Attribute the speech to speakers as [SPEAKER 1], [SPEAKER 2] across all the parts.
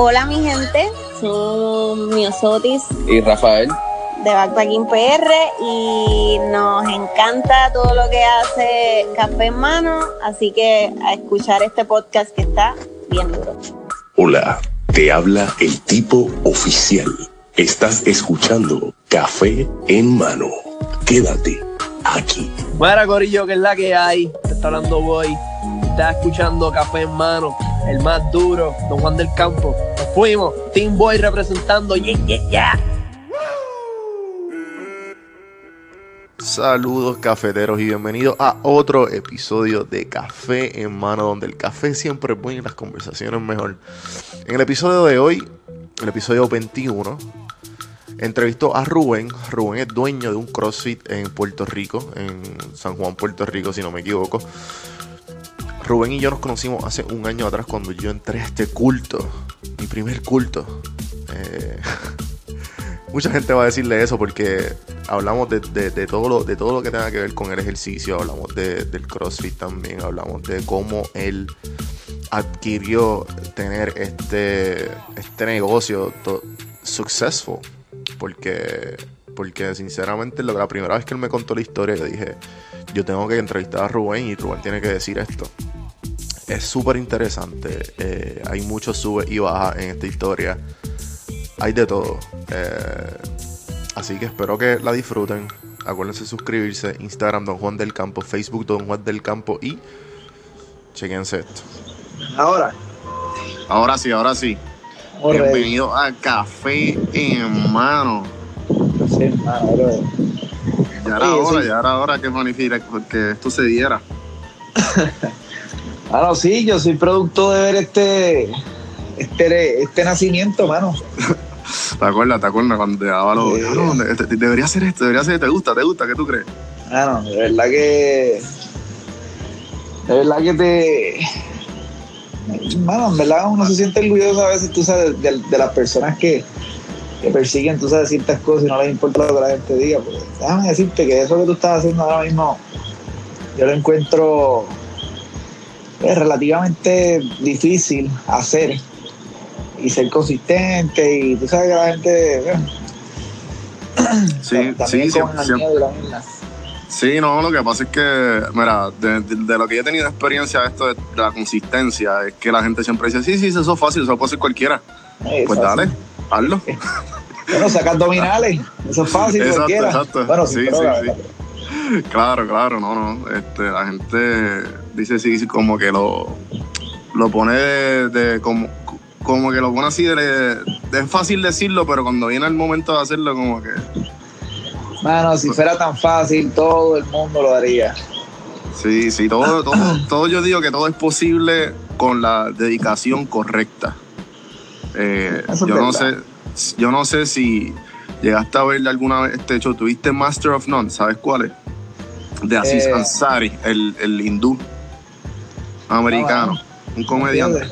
[SPEAKER 1] Hola mi gente, son Miosotis
[SPEAKER 2] y Rafael
[SPEAKER 1] de Backpacking PR y nos encanta todo lo que hace Café en Mano, así que a escuchar este podcast que está bien duro.
[SPEAKER 3] Hola, te habla el tipo oficial. Estás escuchando Café en Mano. Quédate aquí.
[SPEAKER 2] Buena Corillo, que es la que hay. Te está hablando Boy. Estás escuchando Café en Mano, el más duro, Don Juan del Campo. Nos fuimos, Team Boy representando. Yeah, yeah, yeah.
[SPEAKER 4] Saludos cafeteros y bienvenidos a otro episodio de Café en Mano, donde el café siempre es bueno y las conversaciones mejor. En el episodio de hoy, el episodio 21, entrevistó a Rubén. Rubén es dueño de un CrossFit en Puerto Rico, en San Juan, Puerto Rico, si no me equivoco. Rubén y yo nos conocimos hace un año atrás cuando yo entré a este culto, mi primer culto. Eh, mucha gente va a decirle eso porque hablamos de, todo lo, de todo lo que tenga que ver con el ejercicio, hablamos del CrossFit también, hablamos de cómo él adquirió tener este, este negocio successful. Porque, porque sinceramente la primera vez que él me contó la historia, yo dije, yo tengo que entrevistar a Rubén y Rubén tiene que decir esto. Es súper interesante. Eh, hay muchos sube y bajas en esta historia. Hay de todo. Eh, así que espero que la disfruten. Acuérdense de suscribirse. Instagram Don Juan del Campo. Facebook Don Juan del Campo. Y chequense esto.
[SPEAKER 5] Ahora.
[SPEAKER 2] Ahora sí, ahora sí. Bienvenido a Café en Mano.
[SPEAKER 5] Café en Mano,
[SPEAKER 2] Ya era hora, ya era hora que, que esto se diera.
[SPEAKER 5] Ah, sí, yo soy producto de ver este, este, este nacimiento, mano.
[SPEAKER 2] ¿Te acuerdas? ¿Te acuerdas cuando te daba los... debería ser esto, debería ser, ¿te gusta? ¿Te gusta? ¿Qué tú crees?
[SPEAKER 5] Ah, no, de verdad que... De verdad que te... Mano, en verdad uno se siente orgulloso a veces, tú sabes, de, las personas que, que, persiguen, tú sabes, ciertas cosas y no les importa lo que la gente diga. Porque déjame decirte que eso que tú estás haciendo ahora mismo, yo lo encuentro es relativamente difícil hacer y ser consistente y tú sabes que la gente
[SPEAKER 2] sí, sí, sí, sí, no, lo que pasa es que, mira, de, lo que yo he tenido experiencia de esto de, la consistencia, es que la gente siempre dice, sí, sí, eso es fácil, eso lo puede hacer cualquiera. pues dale, hazlo.
[SPEAKER 5] bueno, sacar abdominales, eso es fácil, exacto, cualquiera. Exacto. Bueno, sí, sí,
[SPEAKER 2] sí. Claro, claro, no, no. Este, la gente dice sí, como que lo, lo pone de, como, como que lo pone así, de, es fácil decirlo, pero cuando viene el momento de hacerlo, como que...
[SPEAKER 5] Mano, si fuera tan fácil, todo el mundo lo haría.
[SPEAKER 2] Sí, sí, todo, todo, todo yo digo que todo es posible con la dedicación correcta. Eh, yo no sé, yo no sé si llegaste a ver alguna vez este hecho, tuviste Master of None, ¿sabes cuál es? De Aziz eh, Ansari, el, el hindú americano, un comediante.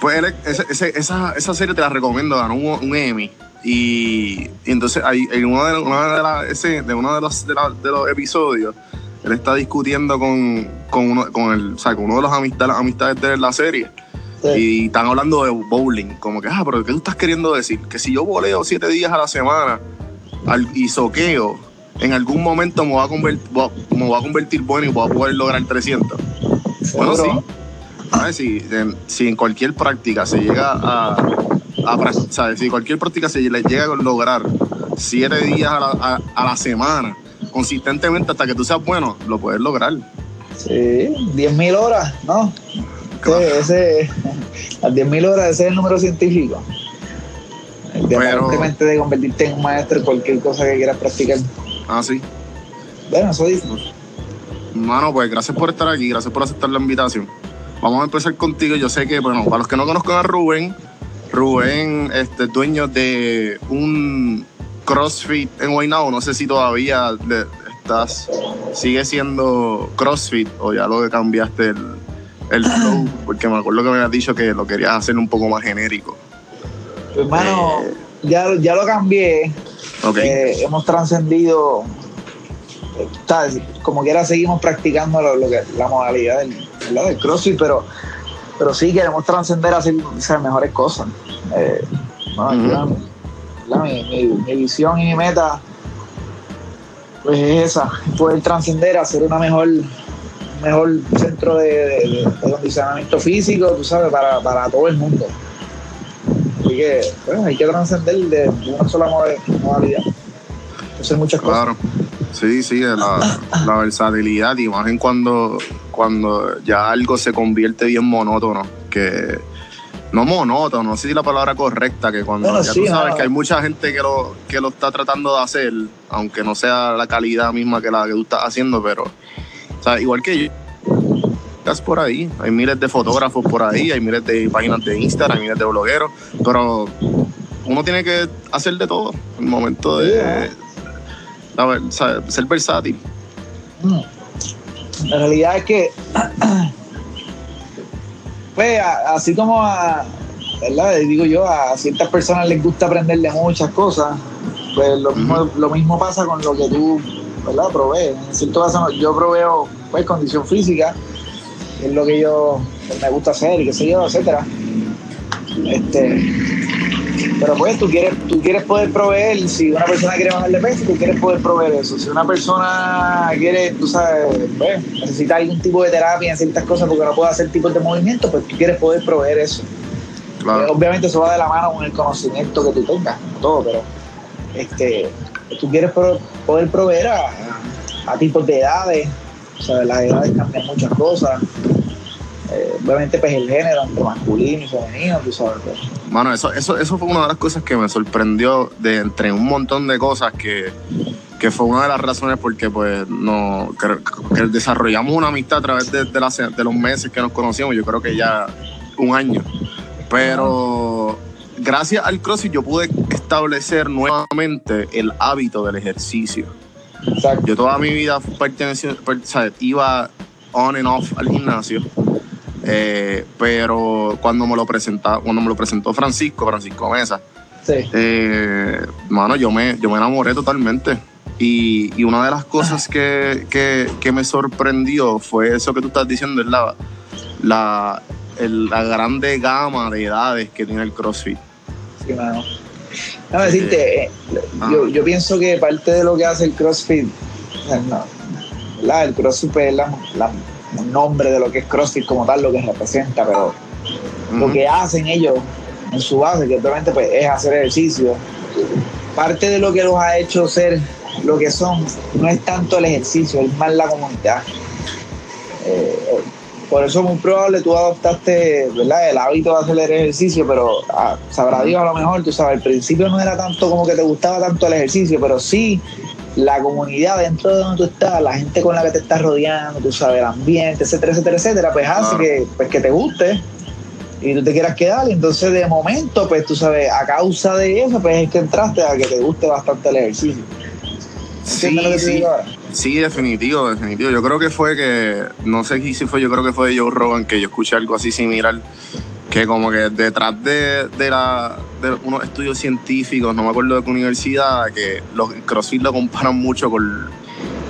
[SPEAKER 2] Pues esa, esa, serie te la recomiendo, ganó un, Emmy. Y, entonces hay, en uno de, una de, de uno de los, de, los episodios, él está discutiendo con, con, uno, con, el, o sea, con uno de los amistades, amistades de la serie. Y están hablando de bowling, como que, ah, pero ¿qué tú estás queriendo decir? Que si yo voleo siete días a la semana al, y soqueo, en algún momento me va a convertir, me va a convertir bueno y voy a poder lograr 300. Bueno, sí. A ver, si, en cualquier práctica se llega a, a si cualquier práctica se le llega a lograr siete días a la, a, la semana, consistentemente hasta que tú seas bueno, lo puedes lograr.
[SPEAKER 5] Sí, 10.000 horas, ¿no? Ese, las 10.000 horas, ese es el número científico. Independientemente de convertirte en un maestro en cualquier cosa que quieras practicar.
[SPEAKER 2] Ah, sí.
[SPEAKER 5] Bueno, eso dice.
[SPEAKER 2] Mano, pues gracias por estar aquí, gracias por aceptar la invitación. Vamos a empezar contigo. Yo sé que, bueno, para los que no conozcan a Rubén, Rubén este, dueño de un CrossFit en Guaynabo. No sé si todavía estás, sigue siendo CrossFit o ya lo que cambiaste el, el flow, porque me acuerdo que me habías dicho que lo querías hacer un poco más genérico.
[SPEAKER 5] Hermano, eh, ya, ya lo cambié. Okay. Eh, hemos trascendido como quiera seguimos practicando lo, que, la modalidad del, del CrossFit, pero pero sí queremos trascender a hacer, mejores cosas. Eh, mi, visión y mi meta pues es esa, poder trascender, hacer una mejor mejor centro de, condicionamiento físico, tú sabes, para, para todo el mundo. Así que, bueno, hay que trascender de una sola modalidad. Hacer muchas cosas. Claro.
[SPEAKER 2] Sí, sí, la, la versatilidad, y más en cuando, cuando ya algo se convierte bien monótono, que no monótono, no sé si la palabra correcta, que cuando ya tú sabes que hay mucha gente que lo, que lo está tratando de hacer, aunque no sea la calidad misma que la que tú estás haciendo, pero, o sea, igual que yo, estás por ahí, hay miles de fotógrafos por ahí, hay miles de páginas de Instagram, hay miles de blogueros, pero uno tiene que hacer de todo, el momento de, ser versátil.
[SPEAKER 5] Mm. La realidad es que, pues, así como a, ¿verdad? Digo yo, a ciertas personas les gusta aprender de muchas cosas, pues lo, mismo, lo mismo pasa con lo que tú, ¿verdad? Provees. En cierto caso, yo proveo, pues, condición física, que es lo que yo me gusta hacer y qué sé yo, etcétera. Este, pero pues tú quieres, tú quieres poder proveer, si una persona quiere bajar de peso, tú quieres poder proveer eso. Si una persona quiere, tú sabes, pues, necesita algún tipo de terapia en ciertas cosas porque no puede hacer tipos de movimientos, pues tú quieres poder proveer eso. Eh, obviamente eso va de la mano con el conocimiento que tú tengas, todo, pero este, tú quieres poder proveer a, a tipos de edades, o sea, las edades cambian muchas cosas. Eh, obviamente pues el género entre masculino y femenino, tú sabes. Pues.
[SPEAKER 2] Mano, eso, eso, eso fue una de las cosas que me sorprendió de entre un montón de cosas que, que fue una de las razones porque pues no que, desarrollamos una amistad a través de, de, los meses que nos conocíamos, yo creo que ya un año. Pero gracias al CrossFit yo pude establecer nuevamente el hábito del ejercicio. Yo toda mi vida perteneció, iba on and off al gimnasio eh, pero cuando me lo presenta, cuando me lo presentó Francisco, Francisco Mesa, eh, mano, yo me, yo me enamoré totalmente. Y, una de las cosas que, me sorprendió fue eso que tú estás diciendo, es la, la, la grande gama de edades que tiene el CrossFit.
[SPEAKER 5] Sí, mano. Decirte, eh, yo, yo, pienso que parte de lo que hace el CrossFit, no, el CrossFit es la, la un nombre de lo que es CrossFit como tal, lo que representa, pero lo que hacen ellos en su base, que obviamente pues, es hacer ejercicio. Parte de lo que los ha hecho ser lo que son no es tanto el ejercicio, es más la comunidad. Eh, por eso es muy probable tú adoptaste ¿verdad? el hábito de hacer el ejercicio, pero ah, sabrá Dios a lo mejor, tú sabes, al principio no era tanto como que te gustaba tanto el ejercicio, pero sí la comunidad dentro de donde tú estás, la gente con la que te estás rodeando, tú sabes, el ambiente, etcétera, etcétera, etcétera, pues hace que, pues, que te guste y tú te quieras quedar. Y entonces, de momento, pues tú sabes, a causa de eso, pues es que entraste a que te guste bastante el ejercicio.
[SPEAKER 2] Sí, sí, sí, definitivo, definitivo. Yo creo que fue que, no sé si fue, yo creo que fue de Joe Rogan que yo escuché algo así similar que como que detrás de, de, la, de unos estudios científicos, no me acuerdo de qué universidad, que los CrossFit lo comparan mucho con,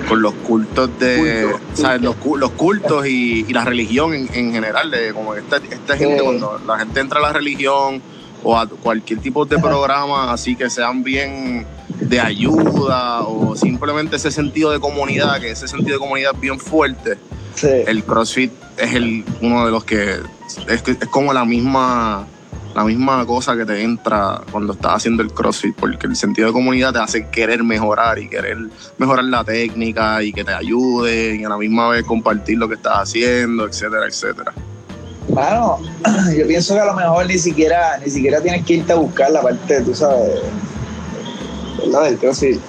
[SPEAKER 2] con los cultos de, ¿sabes? Los, los, cultos y, y, la religión en, en general, de como esta, esta gente, cuando la gente entra a la religión o a cualquier tipo de programa así que sean bien de ayuda o simplemente ese sentido de comunidad, que ese sentido de comunidad bien fuerte, el CrossFit es el, uno de los que es, es como la misma la misma cosa que te entra cuando estás haciendo el CrossFit, porque el sentido de comunidad te hace querer mejorar y querer mejorar la técnica y que te ayude y a la misma vez compartir lo que estás haciendo, etcétera, etcétera.
[SPEAKER 5] Bueno, yo pienso que a lo mejor ni siquiera, ni siquiera tienes que irte a buscar la parte, tú sabes, ¿verdad? CrossFit.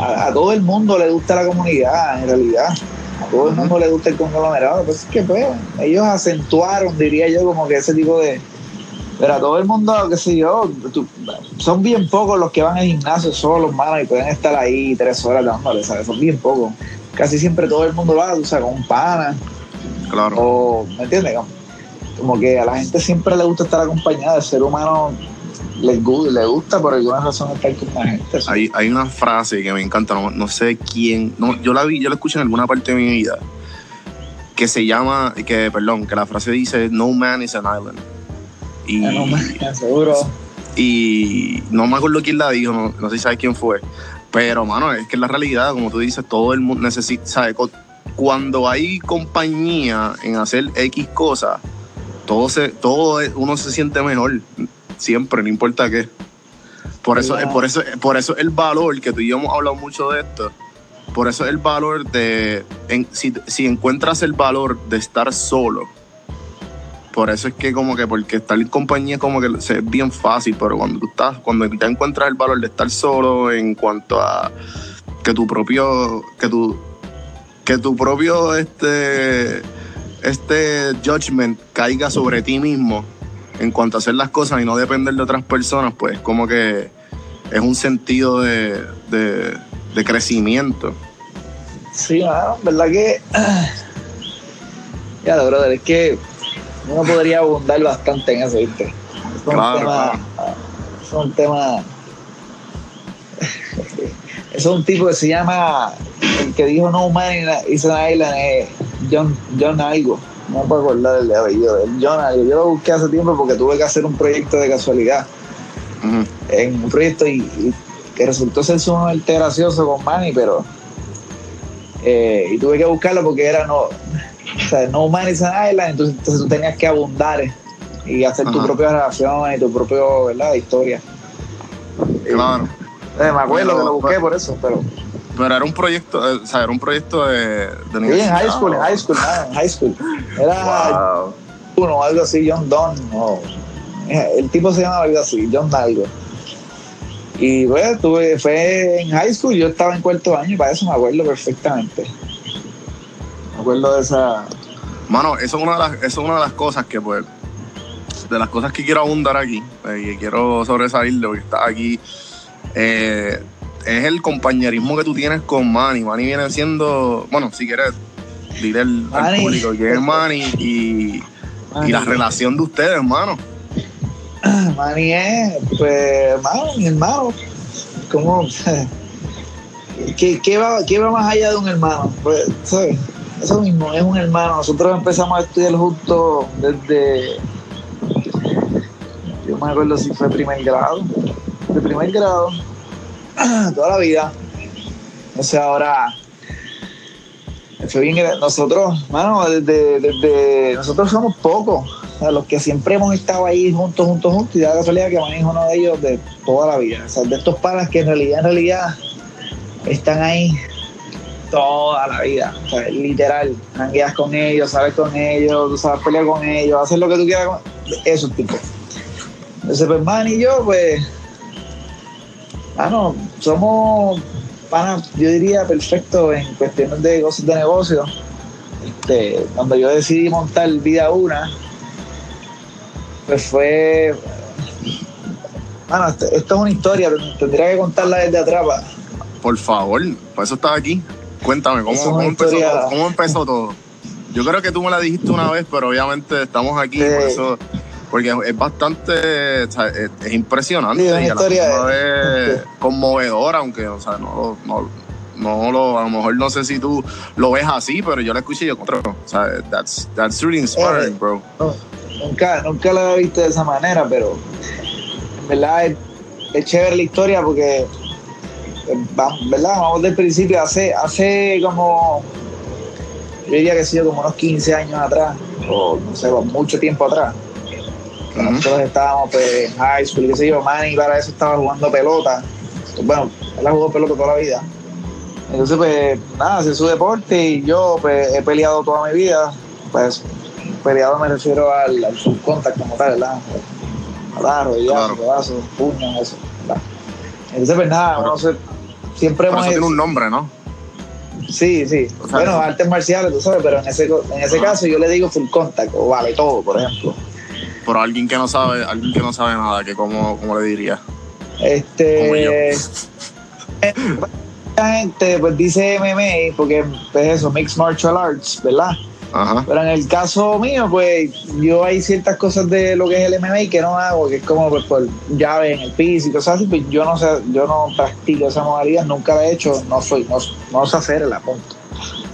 [SPEAKER 5] A, a todo el mundo le gusta la comunidad, en realidad a todo el mundo le gusta el conglomerado, pues es que pues ellos acentuaron, diría yo, como que ese tipo de... Pero a todo el mundo, qué sé yo, son bien pocos los que van al gimnasio solos, mano, y pueden estar ahí tres horas dándole, ¿sabes? Son bien pocos. Casi siempre todo el mundo va, o sea, con un pana.
[SPEAKER 2] Claro.
[SPEAKER 5] O, ¿me entiendes? Como que a la gente siempre le gusta estar acompañada, el ser humano le, le gusta por alguna razón estar con la gente.
[SPEAKER 2] Hay, hay una frase que me encanta, no, sé quién, no, yo la vi, yo la escuché en alguna parte de mi vida, que se llama, que, perdón, que la frase dice, no man is an island. Y,
[SPEAKER 5] Ah, no, man, seguro.
[SPEAKER 2] y no me acuerdo quién la dijo, no, no sé si sabes quién fue. Pero, mano, es que la realidad, como tú dices, todo el mundo necesita, Cuando hay compañía en hacer X cosas, todo, se, todo es- uno se siente mejor, siempre, no importa qué. Por eso, por eso, por eso el valor, que tú y yo hemos hablado mucho de esto, por eso el valor de, en- si, si encuentras el valor de estar solo, por eso es que como que, porque estar en compañía como que es bien fácil, pero cuando tú estás, cuando ya encuentras el valor de estar solo en cuanto a que tu propio, que tu, que tu propio este, este judgment caiga sobre ti mismo en cuanto a hacer las cosas y no depender de otras personas, pues como que es un sentido de, de, de crecimiento.
[SPEAKER 5] Sí, mano, verdad que. Ya, brother, es que uno podría abundar bastante en eso, ¿viste? Es un
[SPEAKER 2] Claro,
[SPEAKER 5] tema. Es un tema. Es un tipo que se llama. El que dijo No Man is an Island es John, John Algo. No puedo acordar el apellido. El John Algo. Yo lo busqué hace tiempo porque tuve que hacer un proyecto de casualidad. En un proyecto y, y que resultó ser sumamente gracioso con Manny, pero. eh, y tuve que buscarlo porque era no. O sea, no man is an island, entonces, entonces tú tenías que abundar y hacer tu
[SPEAKER 2] Ajá.
[SPEAKER 5] propia relación y tu propio, ¿verdad? Historia.
[SPEAKER 2] Claro.
[SPEAKER 5] Eh, me acuerdo
[SPEAKER 2] Pero-
[SPEAKER 5] que lo busqué por eso, pero.
[SPEAKER 2] Pero era un proyecto, eh, o sea, era un proyecto de, de
[SPEAKER 5] Sí, en high school, en high school, nada, en high school. Era
[SPEAKER 2] Wow.
[SPEAKER 5] uno algo así, John Don, o eh, el tipo se llama algo así, John algo. Y bueno, tuve, fue en high school, yo estaba en cuarto año y para eso me acuerdo perfectamente. Me acuerdo de esa.
[SPEAKER 2] Mano, eso es una de las, eso es una de las cosas que, pues, de las cosas que quiero abundar aquí, eh, y que quiero sobresalir de lo que está aquí, eh, es el compañerismo que tú tienes con Manny. Manny viene siendo, bueno, si quieres, dile al, público que es Manny y, y la relación de ustedes, hermano.
[SPEAKER 5] Manny es, pues, hermano, mi hermano. ¿Cómo? ¿Qué, qué va, ¿Qué va más allá de un hermano? Pues, ¿sabes? Eso mismo, es un hermano. Nosotros empezamos a estudiar juntos desde. Yo me acuerdo si fue primer grado. De primer grado. Toda la vida. Sea, ahora. Fue bien. Nosotros, mano, desde. Nosotros somos pocos. O sea, los que siempre hemos estado ahí juntos, juntos, juntos. Y da la casualidad que es uno de ellos de toda la vida. O sea, de estos panas que en realidad, en realidad, están ahí toda la vida. O sea, literal. Jangueas con ellos, sabes con ellos, tú sabes pelear con ellos, hacer lo que tú quieras con esos tipos. Entonces, pues, y yo, pues. Mano, somos panas, yo diría, perfectos en cuestiones de cosas de negocio. Este, cuando yo decidí montar Vida Una, pues fue. Mano, esto, esto es una historia, tendría que contarla desde atrás.
[SPEAKER 2] Por favor, por eso estás aquí. Cuéntame, ¿cómo, cómo empezó, todo? ¿cómo empezó todo? Yo creo que tú me la dijiste una vez, pero obviamente estamos aquí
[SPEAKER 5] Sí.
[SPEAKER 2] por eso, porque es bastante, o sea, es, es impresionante
[SPEAKER 5] Sí, es
[SPEAKER 2] y a la misma vez conmovedora, aunque, o sea, no, no, no lo, a lo mejor no sé si tú lo ves así, pero yo la escuché y yo contra, o sea, that's, that's really inspiring,
[SPEAKER 5] Eh.
[SPEAKER 2] bro.
[SPEAKER 5] No, nunca, nunca la había visto de esa manera, pero en verdad es, es chévere la historia porque, eh, ¿verdad? Vamos del principio, hace, hace como, yo diría que ha sido como unos 15 años atrás, o no sé, mucho tiempo atrás.
[SPEAKER 2] Ujú.
[SPEAKER 5] Nosotros estábamos pues, en high school, qué sé yo, Manny para eso estaba jugando pelota. Bueno, él ha jugado pelota toda la vida. Entonces, pues, nada, hace su deporte y yo pues, he peleado toda mi vida. Pues, peleado me refiero al, al full contact como tal, ¿verdad? A dar, rodillazo,
[SPEAKER 2] Claro.
[SPEAKER 5] pedazos, puños, eso, ¿verdad? Entonces, pues nada,
[SPEAKER 2] Pero-
[SPEAKER 5] uno se- siempre hemos...
[SPEAKER 2] eso tiene un nombre, ¿no?
[SPEAKER 5] Sí, sí.
[SPEAKER 2] O sea,
[SPEAKER 5] bueno, artes marciales, tú sabes, pero en ese, en ese caso yo le digo full contact o vale todo, por ejemplo.
[SPEAKER 2] Pero alguien que no sabe, alguien que no sabe nada, que cómo, cómo le diría.
[SPEAKER 5] Este. La gente pues dice MMA porque pues eso, Mixed Martial Arts, ¿verdad?
[SPEAKER 2] Ajá.
[SPEAKER 5] Pero en el caso mío, pues yo hay ciertas cosas de lo que es el MMA que no hago, que es como pues, por llave en el piso y cosas así, pues yo no sé, yo no practico esa modalidad, nunca la he hecho, no soy, no, no sé hacerla, punto.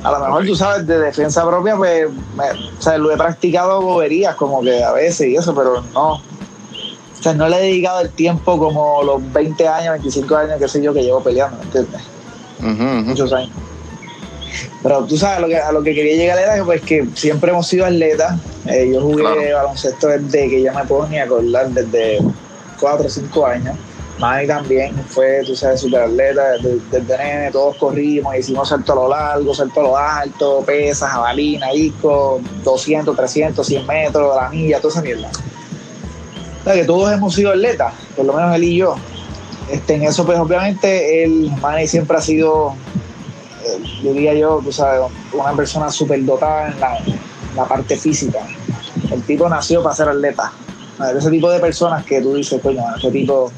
[SPEAKER 5] A lo mejor
[SPEAKER 2] Ok.
[SPEAKER 5] tú sabes, de defensa propia, pues, me- o sea, lo he practicado boberías como que a veces y eso, pero no. O sea, no le he dedicado el tiempo como los 20 años, 25 años, qué sé yo, que llevo peleando, ¿me entiendes? Muchos años. Pero tú sabes, a lo que, a lo que quería llegar era que, pues, que siempre hemos sido atletas. Eh, yo jugué
[SPEAKER 2] Claro.
[SPEAKER 5] baloncesto desde que yo me puedo ni acordar, desde 4 o 5 años. Manny también fue, tú sabes, super atleta, desde, desde nene, todos corrimos, hicimos salto a lo largo, salto a lo alto, pesas, jabalina, disco, 200, 300, 100 metros, la milla, toda esa mierda. O sea, que todos hemos sido atletas, por lo menos él y yo. Este, en eso, pues obviamente, el Manny siempre ha sido eh, diría yo, tú sabes, una persona súper dotada en la, en la parte física. El tipo nació para ser atleta. A ver, Ese tipo de personas que tú dices, coño, ese tipo,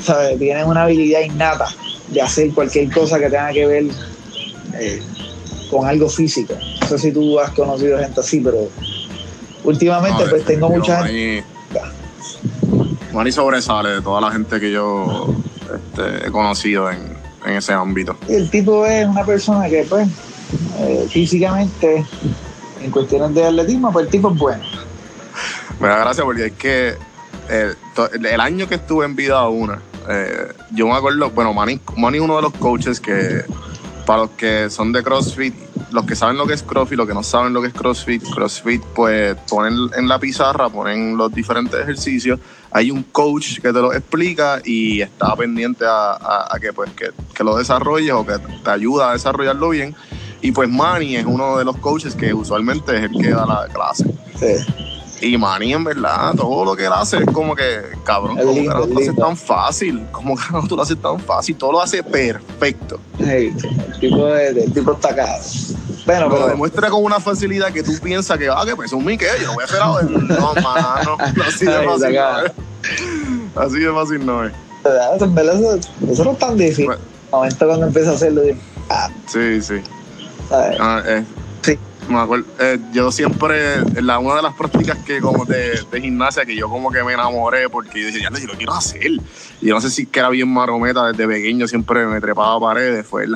[SPEAKER 5] ¿sabes? Tienen una habilidad innata de hacer cualquier cosa que tenga que ver eh, con algo físico. No sé si tú has conocido gente así, pero últimamente
[SPEAKER 2] No,
[SPEAKER 5] pues tengo mucha gente.
[SPEAKER 2] Manny- Manny sobresale de toda la gente que yo este, he conocido en, en ese ámbito.
[SPEAKER 5] El tipo es una persona que, pues, eh, físicamente, en cuestiones de atletismo, pues el tipo es bueno.
[SPEAKER 2] Me da gracia porque es que eh, el año que estuve en vida una, eh, yo me acuerdo, bueno, Manny, Manny uno de los coaches que, para los que son de CrossFit, los que saben lo que es CrossFit, los que no saben lo que es CrossFit, CrossFit, pues ponen en la pizarra, ponen los diferentes ejercicios. Hay un coach que te lo explica y está pendiente a, a- a que, pues, que, que lo desarrolles o que te ayuda a desarrollarlo bien. Y pues Manny es uno de los coaches que usualmente es el que da la clase.
[SPEAKER 5] Sí.
[SPEAKER 2] Y Manny, en verdad, todo lo que él hace es como que, cabrón,
[SPEAKER 5] Es
[SPEAKER 2] ¿cómo
[SPEAKER 5] lindo,
[SPEAKER 2] carajo tú lo haces tan fácil? ¿Cómo carajo tú lo haces tan fácil? Todo lo hace perfecto.
[SPEAKER 5] Sí, el tipo, de- el tipo está acá. Bueno,
[SPEAKER 2] Lo
[SPEAKER 5] pero
[SPEAKER 2] demuestra con una facilidad que tú piensas que, ah, que pues es un Mickey, yo voy a ahora. No, mano, así de fácil no es. Así de fácil no es.
[SPEAKER 5] en verdad eso, eso no es tan difícil.
[SPEAKER 2] Bueno.
[SPEAKER 5] Momento cuando empieza a hacerlo, digo, ah,
[SPEAKER 2] Sí, sí. Ah, eh,
[SPEAKER 5] Sí.
[SPEAKER 2] Me acuerdo, eh, yo siempre, la, una de las prácticas que como de, de gimnasia que yo como que me enamoré porque yo decía, ya, yo lo quiero hacer. Y yo no sé si que era bien marometa, desde pequeño siempre me trepaba a paredes, fue el.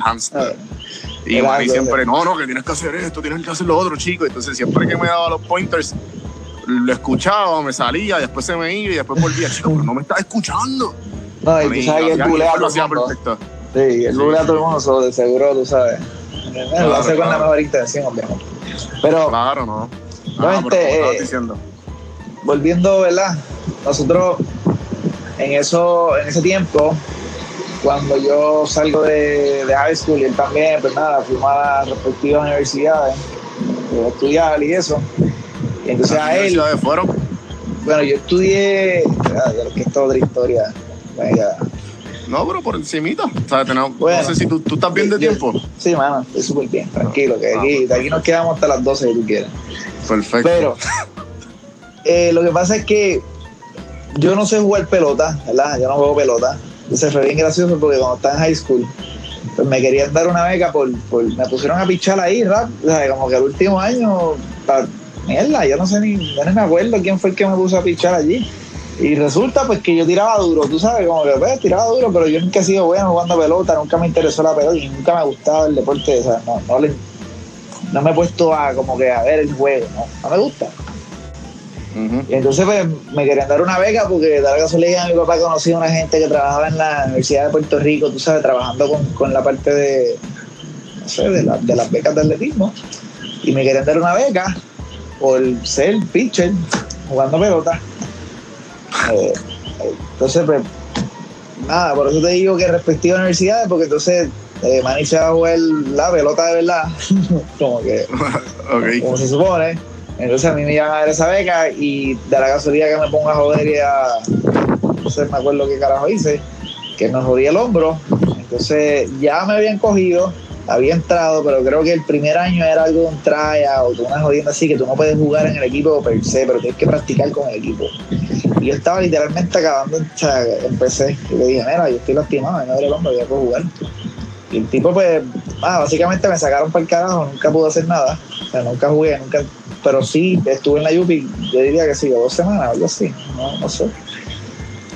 [SPEAKER 2] Y
[SPEAKER 5] Era
[SPEAKER 2] Manny
[SPEAKER 5] algo
[SPEAKER 2] siempre, no, no, que tienes que hacer esto, tienes que hacer lo otro, chico. Entonces siempre que me daba los pointers, lo escuchaba, me salía, después se me iba y después volvía, chico, pero no me estás escuchando.
[SPEAKER 5] No, y tú sabes que a
[SPEAKER 2] lo hacía
[SPEAKER 5] el
[SPEAKER 2] perfecto.
[SPEAKER 5] Sí,
[SPEAKER 2] Sí,
[SPEAKER 5] a
[SPEAKER 2] sí.
[SPEAKER 5] todo el mundo, so, de seguro, tú sabes. lo
[SPEAKER 2] Claro,
[SPEAKER 5] hace con la mejor intención, obviamente. Pero
[SPEAKER 2] Claro, no. Ah, estabas
[SPEAKER 5] eh,
[SPEAKER 2] diciendo.
[SPEAKER 5] volviendo, ¿verdad? Nosotros en eso, en ese tiempo, cuando yo salgo de, de high school y él también, pues nada, fuimos a las respectivas universidades eh, a estudiar y eso. Y entonces
[SPEAKER 2] ¿Las
[SPEAKER 5] a él,
[SPEAKER 2] fueron?
[SPEAKER 5] bueno, yo estudié, ya lo que es toda otra historia. Venga.
[SPEAKER 2] No, pero por encimita. O sea, tenemos-
[SPEAKER 5] Bueno.
[SPEAKER 2] no sé si tú, tú estás bien de
[SPEAKER 5] Yo-
[SPEAKER 2] tiempo.
[SPEAKER 5] Sí, mano, estoy súper bien, tranquilo, que
[SPEAKER 2] Ah,
[SPEAKER 5] aquí, de aquí nos quedamos hasta las 12 si tú quieres.
[SPEAKER 2] Perfecto.
[SPEAKER 5] Pero eh, lo que pasa es que yo no sé jugar pelota, ¿verdad? Yo no juego pelota. Entonces fue bien gracioso porque cuando estaba en high school, pues me querían dar una beca por, por me pusieron a pichar ahí, rap, o sea, como que el último año, pa- mierda, yo no sé ni, yo no me acuerdo quién fue el que me puso a pichar allí. Y resulta pues que yo tiraba duro, tú sabes, como que pues, tiraba duro, pero yo nunca he sido bueno jugando pelota, nunca me interesó la pelota y nunca me ha gustado el deporte, o sea, no, no, le- no me he puesto a como que a ver el juego, no, no me gusta. Y entonces pues, me querían dar una beca porque de la casualidad mi papá conocía a una gente que trabajaba en la Universidad de Puerto Rico, tú sabes, trabajando con, con la parte de, no sé, de, la- de las becas de atletismo. Y me querían dar una beca por ser pitcher jugando pelota. Eh, entonces, pues, nada, por eso te digo que respectivas universidades, porque entonces eh, Manny se va a jugar la pelota de verdad, como que como se supone. Entonces a mí me iban a dar esa beca y de la casualidad que me ponga a joder y a. No sé, me acuerdo qué carajo hice, que me jodí el hombro. Entonces ya me habían cogido, había entrado, pero creo que el primer año era algo de un tryout o una jodienda así, que tú no puedes jugar en el equipo per se, pero tienes que practicar con el equipo. Y yo estaba literalmente acabando, o sea, empecé. Y le dije, mira, yo estoy lastimado, me duele el hombro, ya puedo jugar. Y el tipo, pues, ah, básicamente me sacaron para el carajo, nunca pude hacer nada. O sea, nunca jugué, nunca. Pero sí, estuve en la Yupi, yo diría que sí, dos semanas, algo así, no, no sé.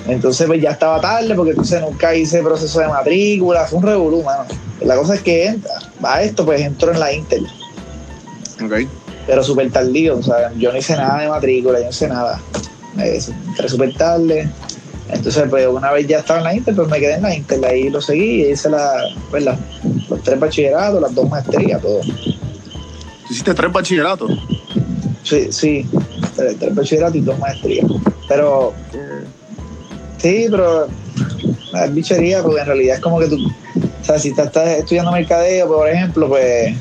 [SPEAKER 5] Entonces, pues ya estaba tarde, porque entonces nunca hice proceso de matrícula, fue un revolú, mano. La cosa es que entra, a esto, pues entro en la Intel.
[SPEAKER 2] Ok.
[SPEAKER 5] Pero súper tardío, o sea, yo no hice nada de matrícula, yo no hice nada. Eh, entré súper tarde. Entonces, pues una vez ya estaba en la Intel, pues me quedé en la Intel, ahí lo seguí y hice la, pues, la- los tres bachilleratos, las dos maestrías, todo.
[SPEAKER 2] ¿Tú hiciste tres bachilleratos?
[SPEAKER 5] Sí, sí, tres, tres bachilleratos y dos maestrías. Pero, sí, pero es bichería, porque en realidad es como que tú, o sea, si estás, estás estudiando mercadeo, por ejemplo, pues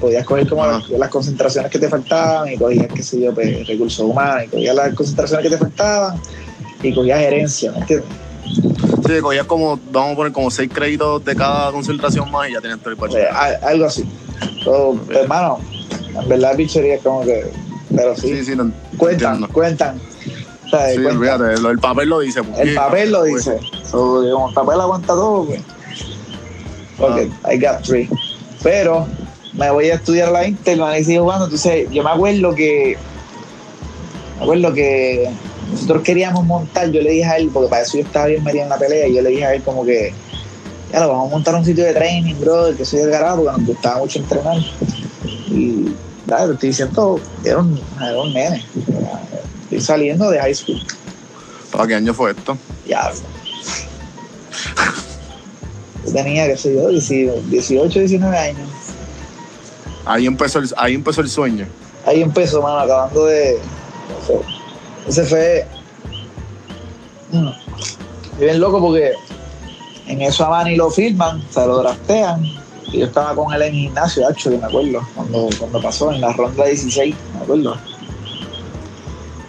[SPEAKER 5] podías coger como las, las concentraciones que te faltaban y cogías, qué sé yo, pues, recursos humanos y cogías las concentraciones que te faltaban y cogías gerencia, ¿me entiendes?
[SPEAKER 2] Sí, cogías como, vamos a poner como seis créditos de cada concentración más y ya tenías tres
[SPEAKER 5] O sea,
[SPEAKER 2] bachilleratos.
[SPEAKER 5] a- algo así. So, pues, hermano, en verdad bichería es como que, pero sí,
[SPEAKER 2] Sí, sí, no,
[SPEAKER 5] cuentan,
[SPEAKER 2] entiendo.
[SPEAKER 5] cuentan. O sea,
[SPEAKER 2] Sí,
[SPEAKER 5] cuentan.
[SPEAKER 2] olvídate, lo- el papel lo dice. pues,
[SPEAKER 5] El papel lo
[SPEAKER 2] pues,
[SPEAKER 5] dice. So, el papel aguanta todo, pues. Ok, I got three. Pero me voy a estudiar la Intel, me sigue jugando. Entonces, yo me acuerdo que. Me acuerdo que nosotros queríamos montar. Yo le dije a él, porque para eso yo estaba bien metido en la pelea, y yo le dije a él, como que. Ya lo vamos a montar un sitio de training, brother, que soy del garaje, porque nos gustaba mucho entrenar. Y. Te estoy diciendo, era un, era un nene. Estoy saliendo de high school.
[SPEAKER 2] ¿Para qué año fue esto?
[SPEAKER 5] Ya. Yo tenía, qué sé yo, 18, 19 años.
[SPEAKER 2] Ahí empezó el, ahí empezó el sueño.
[SPEAKER 5] Ahí empezó, mano, acabando de. Ese fue. Mm, bien loco porque en eso a Manny lo firman, o sea, lo draftean. Y yo estaba con él en gimnasio, hacho, que me acuerdo, cuando, cuando pasó en la ronda 16, me acuerdo.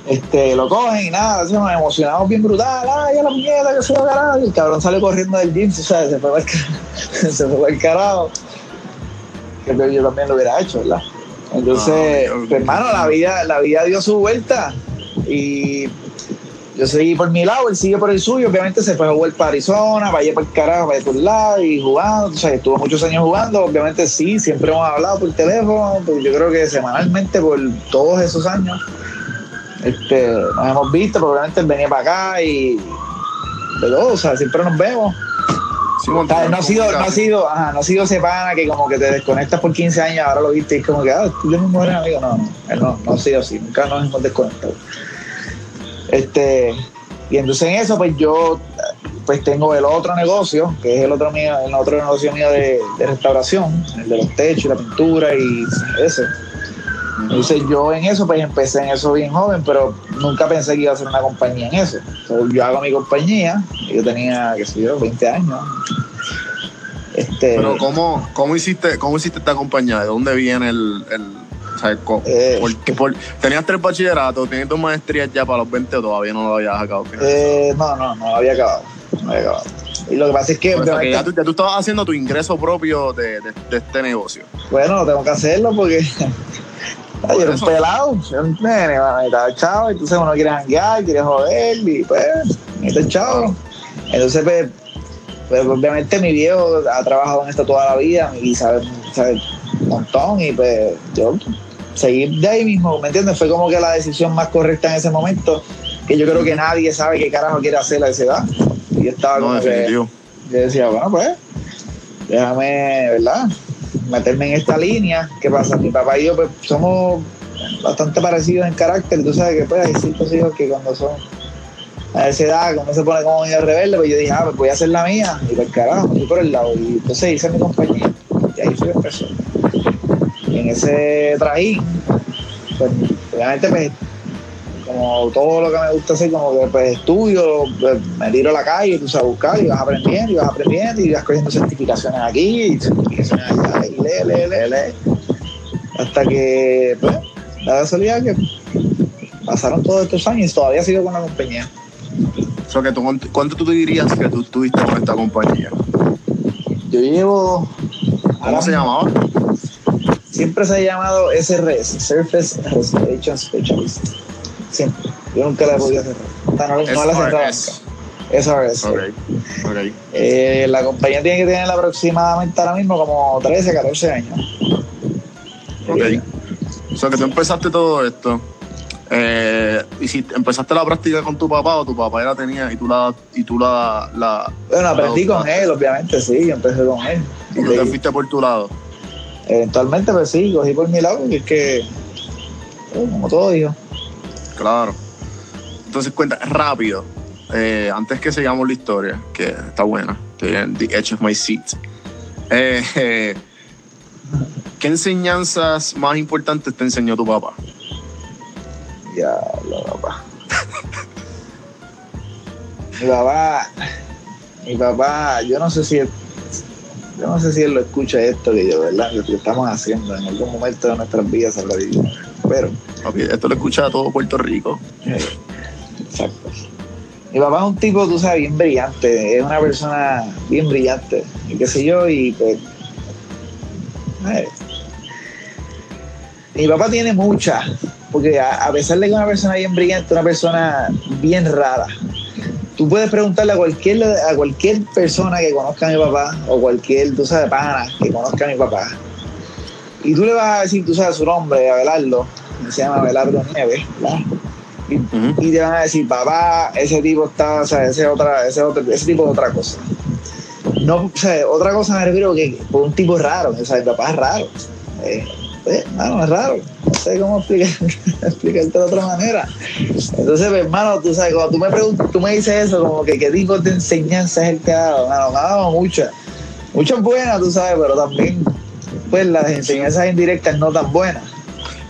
[SPEAKER 5] Este, lo cogen y nada, así nos emocionamos bien brutal, ay, a la puñeta que se va a ganar. El cabrón sale corriendo del gym, o sea, se fue para el, se fue el carajo. Creo que yo también lo hubiera hecho, ¿verdad? Entonces,
[SPEAKER 2] Ah, ok.
[SPEAKER 5] pues, hermano, la vida, la vida dio su vuelta y yo seguí por mi lado, él sigue por el suyo. Obviamente se fue a jugar para Arizona, allá para el carajo, allá por el lado y jugando. O sea, estuvo muchos años jugando. Obviamente sí, siempre hemos hablado por teléfono, pero yo creo que semanalmente por todos esos años este, nos hemos visto, pero obviamente él venía para acá y de todo, o sea, siempre nos vemos.
[SPEAKER 2] Sí,
[SPEAKER 5] no ha sido, no ha sido, ajá, no ha sido ese pana que como que te desconectas por 15 años, ahora lo viste y es como que, ah, tú eres mi mejor amigo. No, no, no, no ha sido así, nunca nos hemos desconectado. Este, y entonces en eso, pues yo pues tengo el otro negocio, que es el otro mío, el otro negocio mío de, de restauración, el de los techos y la pintura y ese. Entonces yo en eso, pues empecé en eso bien joven, pero nunca pensé que iba a hacer una compañía en eso. So, yo hago mi compañía, yo tenía, qué sé yo, 20 años. Este,
[SPEAKER 2] Pero ¿cómo, cómo, hiciste, ¿cómo hiciste esta compañía? ¿De dónde viene el...? el o sea,
[SPEAKER 5] Eh.
[SPEAKER 2] por qué- por- ¿Tenías tres bachilleratos? ¿Tenías dos maestrías ya para los 20 o todavía no lo habías acabado?
[SPEAKER 5] eh, no, no, no había acabado. No había acabado. Y lo que pasa es que, obviamente,
[SPEAKER 2] ya, tú, ya tú estabas haciendo tu ingreso propio de, de- de este negocio.
[SPEAKER 5] bueno, tengo que hacerlo porque yo era un pelado, yo era un nene, mano, estaba chavo, entonces uno quiere janguear, quiere joder, y pues, necesita chavo. Entonces, pues, pues, obviamente mi viejo ha trabajado en esto toda la vida y sabe, sabe un montón, y pues yo seguir de ahí mismo, ¿me entiendes? Fue como que la decisión más correcta en ese momento, que yo creo que nadie sabe qué carajo quiere hacer a esa edad. Y yo estaba
[SPEAKER 2] No,
[SPEAKER 5] como que,
[SPEAKER 2] definitivo.
[SPEAKER 5] yo decía, bueno, pues, déjame, ¿verdad? Meterme en esta línea. ¿Qué pasa? Mi papá y yo, pues, somos bastante parecidos en carácter. Tú sabes que, pues, hay ciertos hijos que cuando son a esa edad, cuando se pone como medio rebelde, pues yo dije, ah, pues voy a hacer la mía. Y pues, carajo, fui por el lado. Y entonces hice mi compañía. Y ahí fue que empezó. Y en ese trajín, pues, obviamente, pues, como todo lo que me gusta hacer, como que pues estudio, pues, me tiro a la calle, tú sabes, buscar y vas aprendiendo y vas aprendiendo y vas cogiendo certificaciones aquí y certificaciones allá y lee, lee, lee, lee. Hasta que, pues, la casualidad que pasaron todos estos años y todavía sigo con la compañía.
[SPEAKER 2] O sea, que tú, ¿Cuánto tú dirías que tú estuviste con esta compañía?
[SPEAKER 5] Yo llevo.
[SPEAKER 2] ¿Cómo se llamaba?
[SPEAKER 5] Siempre se ha llamado SRS, Surface Restoration Specialist. Siempre. Yo nunca la he podido cerrar. O sea, no, no la he cerrado
[SPEAKER 2] SRS.
[SPEAKER 5] nunca. SRS.
[SPEAKER 2] Ok, ok.
[SPEAKER 5] Eh, la compañía tiene que tener aproximadamente ahora mismo como 13, 14 años.
[SPEAKER 2] Ok. O sea, que tú empezaste todo esto. Eh, y si empezaste la práctica con tu papá o tu papá ya la tenía y tú la y tú la, la
[SPEAKER 5] Bueno, aprendí
[SPEAKER 2] la
[SPEAKER 5] con él, obviamente, sí, yo empecé con él.
[SPEAKER 2] ¿Y tú te fuiste por tu lado?
[SPEAKER 5] Eventualmente, pues sí, cogí por mi lado, porque es que, eh, como todo hijo.
[SPEAKER 2] Claro. Entonces cuenta rápido, eh, antes que sigamos la historia, que está buena, the edge of my seat. Eh, ¿Qué enseñanzas más importantes te enseñó tu papá?
[SPEAKER 5] Ya, lo papá. mi papá, mi papá, yo no sé si él, yo no sé si él lo escucha esto que yo, ¿verdad? Lo que estamos haciendo en algún momento de nuestras vidas, pero
[SPEAKER 2] Ok, esto lo escucha todo Puerto Rico.
[SPEAKER 5] exacto. Mi papá es un tipo, tú sabes, bien brillante, es una persona bien brillante, y qué sé yo, y pues. mi papá tiene mucha, porque a, a pesar de que es una persona bien brillante, una persona bien rara. Tú puedes preguntarle a cualquier, a cualquier persona que conozca a mi papá, o cualquier, tú sabes, pana que conozca a mi papá, y tú le vas a decir, tú sabes su nombre, Abelardo, que se llama Abelardo Nieves, ¿verdad? Y, te van a decir, papá, ese tipo está, o sea, ese, otra, ese, otro, ese tipo es otra cosa. No, o sea, otra cosa me refiero que por un tipo raro, o sea, mi papá es raro. Eh, eh, hermano, es raro. No sé cómo explicar, explicarte de otra manera. Entonces, pues, hermano, tú sabes, cuando tú me preguntas, tú me dices eso, como que qué tipo de enseñanza es el que ha dado, hermano, me ha dado muchas. Muchas buenas, tú sabes, pero también, pues, las enseñanzas indirectas no tan buenas.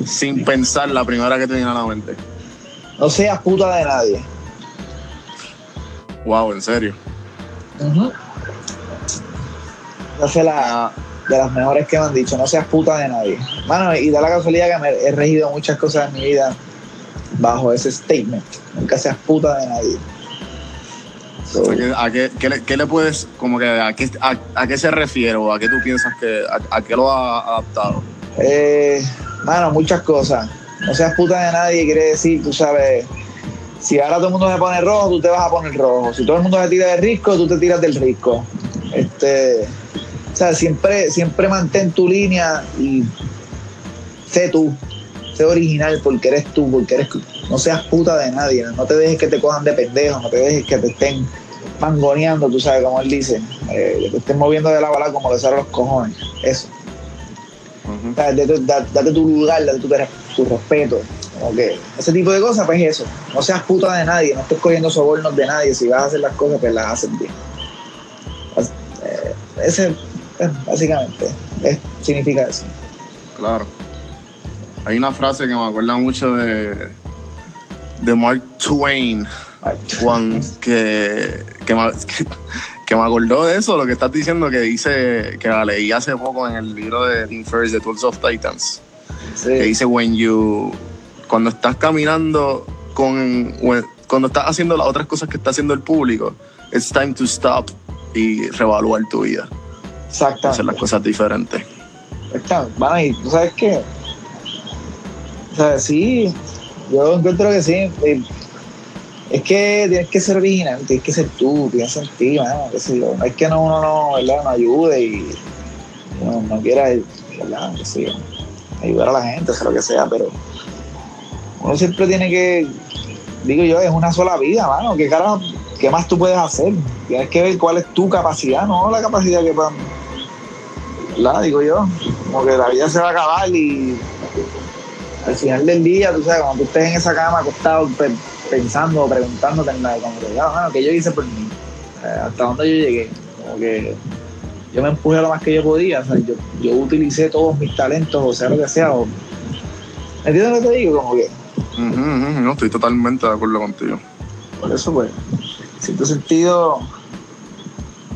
[SPEAKER 2] Sin pensar la primera que te viene a la mente.
[SPEAKER 5] No seas puta de nadie.
[SPEAKER 2] Wow, en serio.
[SPEAKER 5] Ujú. Esa es la, de las mejores que me han dicho. No seas puta de nadie. Mano, y da la casualidad que me he regido muchas cosas en mi vida bajo ese statement. Nunca seas puta de nadie.
[SPEAKER 2] ¿A qué, qué le, qué le puedes, como que, a qué, a, a qué se refiere o a qué tú piensas que, a, a qué lo ha adaptado?
[SPEAKER 5] eh, mano, muchas cosas. No seas puta de nadie quiere decir, tú sabes, si ahora todo el mundo se pone rojo, tú te vas a poner rojo. Si todo el mundo se tira del risco, tú te tiras del risco. Este, o sea, siempre, siempre mantén tu línea y sé tú, sé original porque eres tú, porque eres no seas puta de nadie, no te dejes que te cojan de pendejo, no te dejes que te estén mangoneando, tú sabes como él dice, eh, que te estén moviendo de la bala como le salen los cojones, eso. Sea, date, date- date tu lugar, date tu, tu respeto. como que ese tipo de cosas, pues eso. No seas puta de nadie, no estés cogiendo sobornos de nadie. Si vas a hacer las cosas, pues las haces bien. Eh, ese, eh, básicamente, es- significa eso.
[SPEAKER 2] Claro. Hay una frase que me acuerda mucho de, de Mark Twain,
[SPEAKER 5] Ay,
[SPEAKER 2] Juan, que, que, me, que, que me acordó de eso, lo que estás diciendo, que dice, que la leí hace poco en el libro de Tim Ferriss, de Tools of Titans,
[SPEAKER 5] sí.
[SPEAKER 2] que dice, when you, cuando estás caminando con, cuando estás haciendo las otras cosas que está haciendo el público, it's time to stop y reevaluar tu vida, hacer las
[SPEAKER 5] Exactamente.
[SPEAKER 2] cosas diferentes.
[SPEAKER 5] Exactamente. Bueno, y tú sabes qué. O sea, sí, yo encuentro que sí. y Es que tienes que ser original, tienes que ser tú, piensa en ti, mano, qué sé yo. No es que no, uno no, ¿verdad? no ayude y no, no quiera, ¿verdad? Ayudar a la gente, sea lo que sea, pero uno siempre tiene que, digo yo, es una sola vida, mano. ¿Qué carajo, qué más tú puedes hacer? Tienes que ver cuál es tu capacidad, no la capacidad que puedan. Digo yo, como que la vida se va a acabar y al final del día, tú sabes, cuando tú estés en esa cama acostado pe- pensando, preguntándote, en la- como que, bueno, ¿qué yo hice por mí? Eh, ¿Hasta dónde yo llegué? Como que yo me empujé lo más que yo podía, o sea, yo, yo utilicé todos mis talentos, o sea, lo que sea. O, ¿Me entiendes lo que te digo? Como que,
[SPEAKER 2] Ujú, ujú, no, estoy totalmente de acuerdo contigo.
[SPEAKER 5] por eso, pues, en cierto sentido,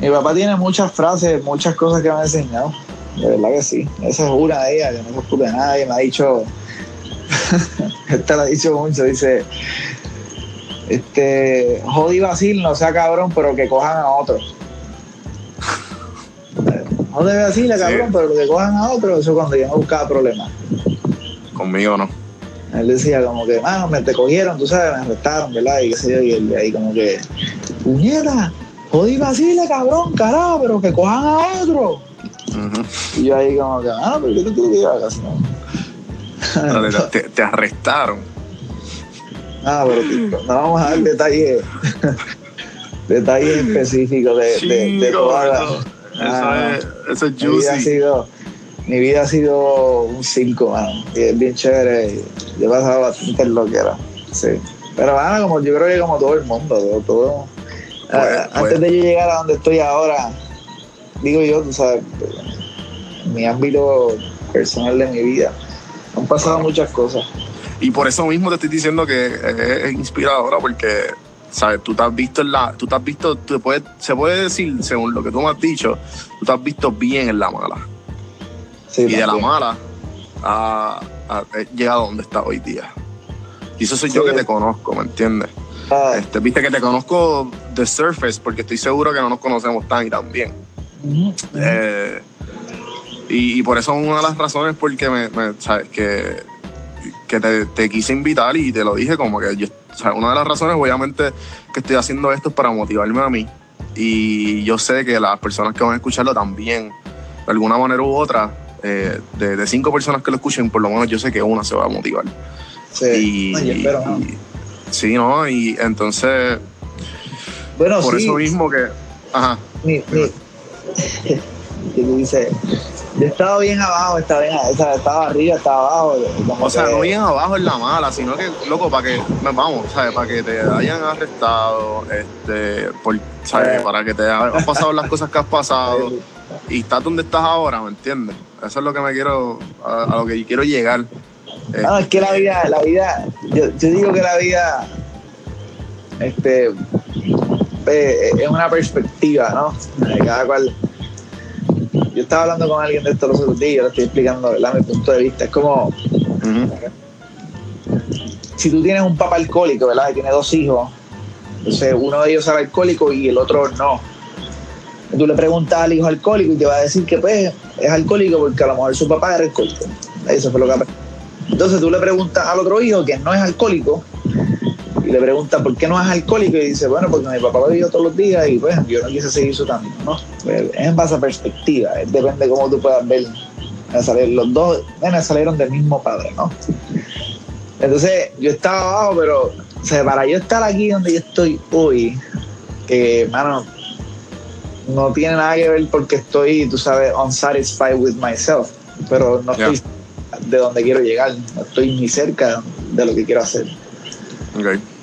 [SPEAKER 5] mi papá tiene muchas frases, muchas cosas que me ha enseñado. De verdad que sí. Esa es una de ellas, que no se escupe de nadie. Me ha dicho, esta la ha dicho mucho, dice, este, jodi vacil, no sea cabrón, pero que cojan a otro. Jode vacil, cabrón, pero que cojan a otro, eso cuando yo no buscaba problemas.
[SPEAKER 2] Conmigo no.
[SPEAKER 5] Él decía como que, mano, me te cogieron, tú sabes, me arrestaron, ¿verdad? Y qué sé yo, y él de ahí como que, puñeta, jodí vacile, cabrón, carajo, pero que cojan a otro. Y yo ahí como que, ah, pero ¿qué tú quieres que yo haga? Así, no?
[SPEAKER 2] Te, te arrestaron.
[SPEAKER 5] Ah, pero no vamos a dar detalles, detalles específicos de, de, de
[SPEAKER 2] Chico,
[SPEAKER 5] toda la,
[SPEAKER 2] no. Ah, eso es,
[SPEAKER 5] mi vida ha
[SPEAKER 2] juicy.
[SPEAKER 5] sido, mi vida ha sido un 5, mano. Y es bien chévere. Yo he pasado bastante lo que era. Sí. Pero, mano, como yo creo que como todo el mundo, todo. todo-
[SPEAKER 2] Pues,
[SPEAKER 5] Ah,
[SPEAKER 2] pues.
[SPEAKER 5] Antes de yo llegar a donde estoy ahora, digo yo, tú sabes, en mi ámbito personal de mi vida, han pasado muchas cosas.
[SPEAKER 2] Y por eso mismo te estoy diciendo que es, inspiradora porque, ¿sabes? Tú te has visto en la, tú te has visto, te puedes- se puede decir, según lo que tú me has dicho, tú te has visto bien en la mala.
[SPEAKER 5] Sí,
[SPEAKER 2] y de la mala a, a- llegado a donde está hoy día. Y eso soy yo
[SPEAKER 5] Sí.
[SPEAKER 2] que te conozco, ¿me entiendes?
[SPEAKER 5] Ah,
[SPEAKER 2] Este, Viste que te conozco de surface porque estoy seguro que no nos conocemos tan y tan bien. Eh, y, y por eso es una de las razones porque me, me- sabes que, que te, te quise invitar y te lo dije como que yo, o sea, una de las razones obviamente que estoy haciendo esto es para motivarme a mí. Y yo sé que las personas que van a escucharlo también de alguna manera u otra eh, de, de cinco personas que lo escuchen por lo menos yo sé que una se va a motivar.
[SPEAKER 5] Sí.
[SPEAKER 2] y,
[SPEAKER 5] yo espero, ¿no?
[SPEAKER 2] y- sí no y entonces
[SPEAKER 5] Bueno,
[SPEAKER 2] por
[SPEAKER 5] sí,
[SPEAKER 2] eso mismo que ajá
[SPEAKER 5] mi, mi- que tú dices, yo estaba bien abajo, estaba bien, o sea, estaba arriba, estaba abajo.
[SPEAKER 2] O sea,
[SPEAKER 5] que-
[SPEAKER 2] no bien abajo en la mala, sino que, loco, para que, vamos, ¿sabes? Para que te hayan arrestado, este, por, ¿sabes?
[SPEAKER 5] Eh.
[SPEAKER 2] Para que te hayan pasado las cosas que has pasado y estás donde estás ahora, ¿me entiendes? Eso es lo que me quiero, a, a lo que quiero llegar. Eh,
[SPEAKER 5] No, es que la vida, la vida, yo, yo digo que la vida, este, eh, es una perspectiva, ¿no? De cada cual. Yo estaba hablando con alguien de esto los otros días, yo le estoy explicando, ¿verdad? Mi punto de vista. Es como, si tú tienes un papá alcohólico, ¿verdad? Que tiene dos hijos, entonces uno de ellos era alcohólico y el otro no. Tú le preguntas al hijo alcohólico y te va a decir que pues es alcohólico porque a lo mejor su papá era alcohólico. Eso fue lo que aprendió. Entonces tú le preguntas al otro hijo que no es alcohólico y le preguntas por qué no es alcohólico y dice, bueno, porque mi papá lo vivió todos los días y pues yo no quise seguir su camino, ¿no? Pues, es en base a perspectiva, eh, depende de cómo tú puedas ver. Los dos nenes salieron del mismo padre, ¿no? Entonces yo estaba abajo, pero o sea, para yo estar aquí donde yo estoy hoy, que, mano, no tiene nada que ver porque estoy, tú sabes, unsatisfied with myself, pero no estoy de donde quiero llegar, no estoy ni cerca de lo que quiero hacer,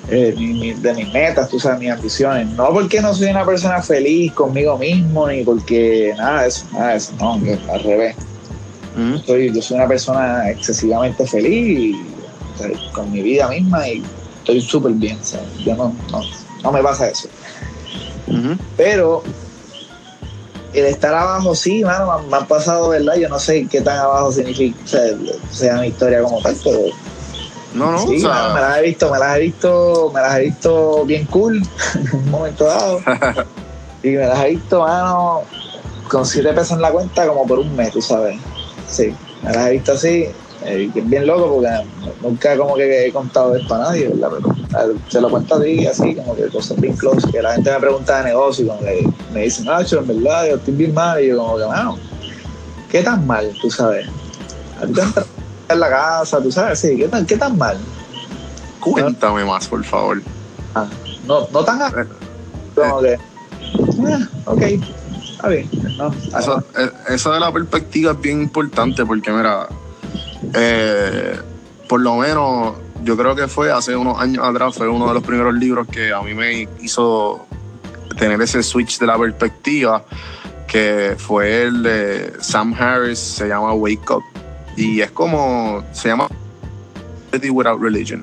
[SPEAKER 5] eh, de mis metas, tú sabes, mis ambiciones. No porque no soy una persona feliz conmigo mismo, ni porque nada de eso, nada de eso, no, al revés.
[SPEAKER 2] Ujú,
[SPEAKER 5] Soy, yo soy una persona excesivamente feliz y, o sea, con mi vida misma y estoy súper bien, ¿sabes? Yo no, no, no me pasa eso. Pero el estar abajo, sí, mano, me, han- me han pasado, ¿verdad? Yo no sé qué tan abajo significa, o sea, sea mi historia como tal, pero
[SPEAKER 2] No, no,
[SPEAKER 5] sí,
[SPEAKER 2] o sea,
[SPEAKER 5] mano, me las he visto, me las he visto, me las he visto bien cool en un momento dado. y me las he visto, mano, con siete pesos en la cuenta como por un mes, tú sabes. Sí, me las he visto así, eh, es bien loco porque nunca como que he contado esto a nadie, ¿verdad? Pero se lo cuento a ti así, como que cosas bien close, que la gente me pregunta de negocio y como que me dicen, Nacho, en verdad, yo estoy bien mal, y yo como que, mano, ¿qué tan mal, tú sabes? A ti te entra en la casa, tú sabes, sí, ¿qué tan, qué tan mal?
[SPEAKER 2] cuéntame más, por favor.
[SPEAKER 5] Ah, no, no tan a- como que, ah, ok, está bien, no,
[SPEAKER 2] Eso, eh, eso de la perspectiva es bien importante porque, mira, eh, por lo menos yo creo que fue hace unos años atrás, fue uno de los primeros libros que a mí me hizo tener ese switch de la perspectiva, que fue el de Sam Harris, se llama Wake Up. Y es como, se llama Without Religion.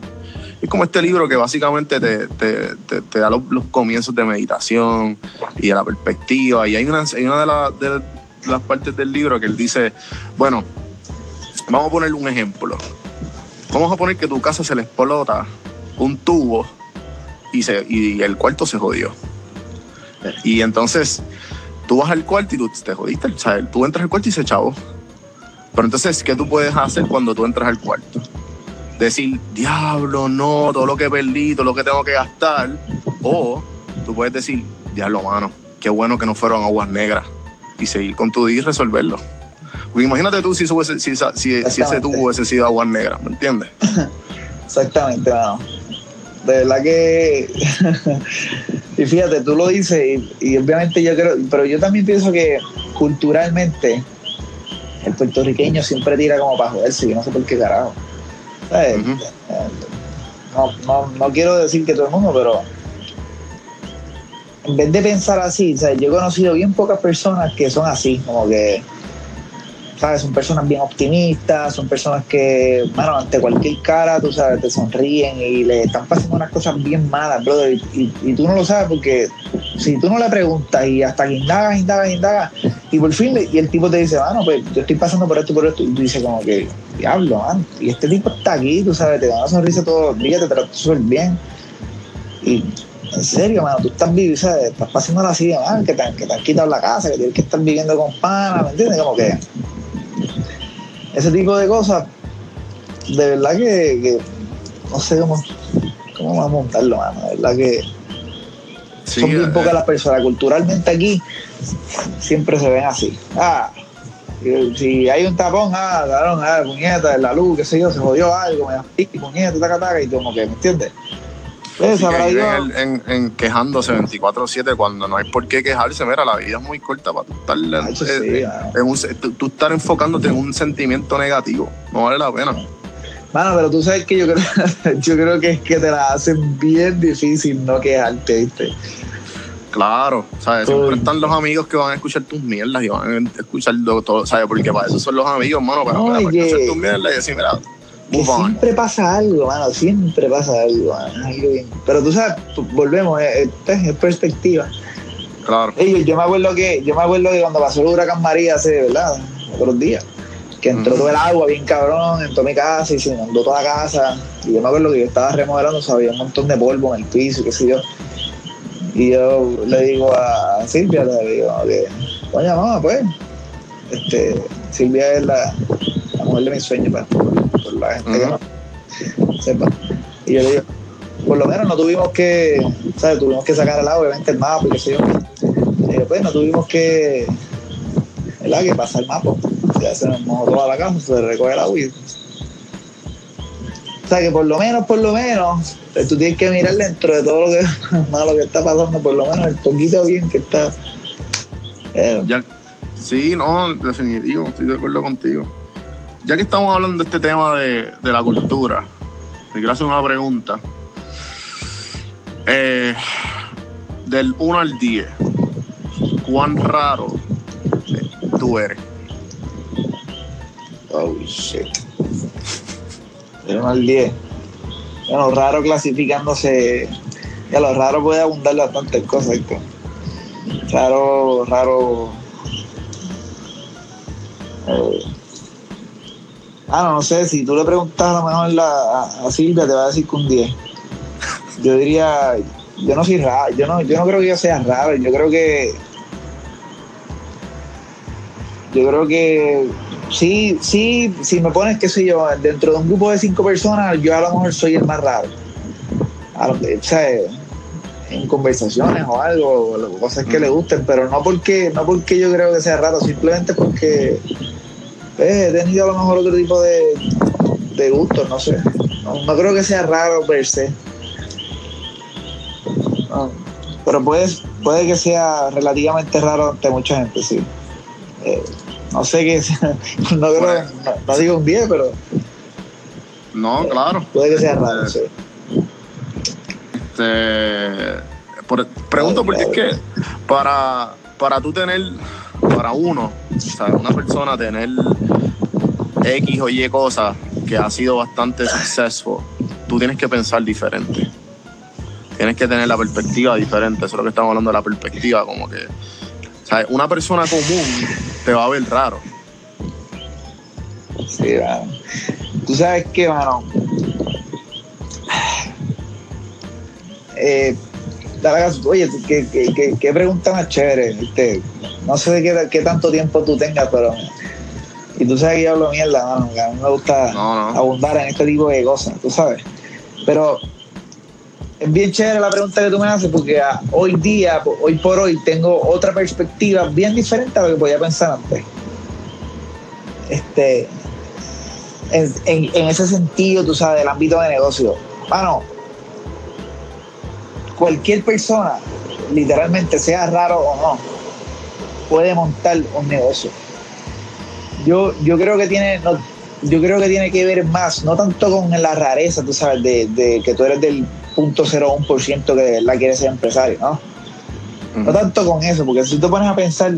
[SPEAKER 2] Es como este libro que básicamente te, te- te- te da los, los comienzos de meditación y de la perspectiva. Y hay una, hay una de, la- de las partes del libro que él dice, bueno, vamos a poner un ejemplo. Vamos a poner que tu casa se le explota un tubo y, se, y el cuarto se jodió. Y entonces tú vas al cuarto y tú te jodiste. O sea, tú entras al cuarto y se chavo. Pero entonces, ¿qué tú puedes hacer cuando tú entras al cuarto? Decir, diablo, no, todo lo que perdí, todo lo que tengo que gastar. O tú puedes decir, diablo, mano, qué bueno que no fueron aguas negras. Y seguir con tu día y resolverlo. Porque imagínate tú si, si, si- si ese tubo hubiese sido aguas negras, ¿me entiendes?
[SPEAKER 5] Exactamente, mano. De verdad que. y fíjate, tú lo dices, y, y obviamente yo creo. Pero yo también pienso que culturalmente el puertorriqueño siempre tira como para joderse, yo no sé por qué carajo. Eh, no, no, no quiero decir que todo el mundo, pero en vez de pensar así, ¿sabes? yo he conocido bien pocas personas que son así, como que, ¿sabes? Son personas bien optimistas, son personas que, bueno, ante cualquier cara, tú sabes, te sonríen y le están pasando unas cosas bien malas, brother, y, y- y tú no lo sabes porque si tú no le preguntas y hasta que indagas, indagas, indagas, y por fin, y el tipo te dice, bueno, pues yo estoy pasando por esto, por esto, y tú dices como que, diablo, man, y este tipo está aquí, tú sabes, te da una sonrisa todos los días, te trata súper bien, y en serio, mano, tú estás viviendo, ¿sabes? Estás pasando así, man, que te, que te han quitado la casa, que tienes que estar viviendo con pana, ¿me entiendes? Como que ese tipo de cosas, de verdad que, que no sé cómo, cómo vamos a montarlo, mano, de verdad que
[SPEAKER 2] Sí,
[SPEAKER 5] son bien
[SPEAKER 2] eh,
[SPEAKER 5] pocas las personas. Culturalmente aquí siempre se ven así. Ah, si hay un tapón, ah, cabrón, ah, puñeta, la luz, qué sé yo, se jodió algo, me y puñeta, taca, taca, y como que, ¿me entiendes? Pues,
[SPEAKER 2] que viven en, en- en quejándose 24-7 cuando no hay por qué quejarse. Mira, la vida es muy corta para tú estar,
[SPEAKER 5] Ay,
[SPEAKER 2] eh,
[SPEAKER 5] sí,
[SPEAKER 2] eh,
[SPEAKER 5] mano.
[SPEAKER 2] en un, tú, tú estar enfocándote en un sentimiento negativo. No vale la pena.
[SPEAKER 5] Mano, pero tú sabes que yo creo, yo creo que es que te la hacen bien difícil no quejarte, ¿viste?
[SPEAKER 2] Claro, ¿sabes? Siempre
[SPEAKER 5] Uy.
[SPEAKER 2] están los amigos que van a escuchar tus mierdas y van a escuchar todo, ¿sabes? Porque para eso son los amigos, mano, para,
[SPEAKER 5] No,
[SPEAKER 2] para, para escuchar tus mierdas y decir, mira,
[SPEAKER 5] Que siempre pasa algo, mano, siempre pasa algo, mano, algo bien. Pero tú sabes, volvemos, es, es- es perspectiva.
[SPEAKER 2] Claro.
[SPEAKER 5] Ey, yo me acuerdo que, yo me acuerdo que cuando pasó el huracán María hace, ¿verdad? Otros días. Que entró todo el agua bien cabrón, entró mi casa y se inundó toda la casa. Y yo me acuerdo que yo estaba remodelando, o sea, había un montón de polvo en el piso, qué sé yo. Y yo le digo a Silvia, le digo que, coño, mamá, pues, este, Silvia es la, la mujer de mis sueños, pues, por la gente que no sepa. Y yo le digo, por lo menos no tuvimos que, ¿sabes? Tuvimos que sacar el agua, obviamente el mapa y qué sé yo. Y después no tuvimos que, ¿verdad? Que pasar el mapa. Ya se nos mojó toda la casa, se recoge el agua y... O sea que por lo menos, por lo menos, pues, tú tienes que mirar dentro de todo lo que malo que está pasando, por lo menos el poquito bien que está. Eh,
[SPEAKER 2] Ya, sí, no, definitivo, estoy de acuerdo contigo. Ya que estamos hablando de este tema de, de la cultura, te quiero hacer una pregunta. Eh, del 1 al 10, ¿cuán raro tú eres?
[SPEAKER 5] Oh shit. Del 1 al 10. Bueno, raro clasificándose. Ya lo raro puede abundar bastantes cosas. ¿viste? Raro, raro. eh, ah, no, no sé, si tú le preguntas a lo mejor la- a, Silvia, te va a decir que un 10. Yo diría, yo no soy raro, yo no, yo no creo que yo sea raro, yo creo que. Yo creo que sí, sí, si me pones, qué sé yo, dentro de un grupo de cinco personas, yo a lo mejor soy el más raro. O sea, en conversaciones o algo, o cosas que le gusten, pero no porque, no porque yo creo que sea raro, simplemente porque he tenido a lo mejor otro tipo de, de gustos, no sé. No, no creo que sea raro per se. No, pero puede, puede que sea relativamente raro ante mucha gente, sí. Eh, no sé qué no, creo,
[SPEAKER 2] Bueno.
[SPEAKER 5] no, no digo un 10, pero
[SPEAKER 2] No, claro.
[SPEAKER 5] puede que sea raro, sí.
[SPEAKER 2] Este, por- pregunto porque es que para, para tú tener, para uno, o sea, una persona tener X o Y cosas que ha sido bastante successful, tú tienes que pensar diferente. Tienes que tener la perspectiva diferente. Eso es lo que estamos hablando de la perspectiva, como que, ¿sabes? Una persona común te va a ver raro.
[SPEAKER 5] Sí, mano. Tú sabes qué, mano. Eh, oye, ¿qué, qué, qué, qué pregunta más chévere. Este, no sé de qué, qué tanto tiempo tú tengas, pero. Y tú sabes que yo hablo mierda, mano. que a mí me gusta
[SPEAKER 2] No, no.
[SPEAKER 5] abundar en este tipo de cosas, tú sabes. Pero es bien chévere la pregunta que tú me haces porque ah, hoy día, hoy por hoy, tengo otra perspectiva bien diferente a lo que podía pensar antes. Este, en, en- en ese sentido, tú sabes, del ámbito de negocio. Mano, cualquier persona, literalmente, sea raro o no, puede montar un negocio. Yo, yo creo que tiene, no, yo creo que tiene que ver más, no tanto con la rareza, tú sabes, de, que tú eres del 0.01% que de verdad quieres ser empresario, ¿no? No tanto con eso, porque si tú pones a pensar,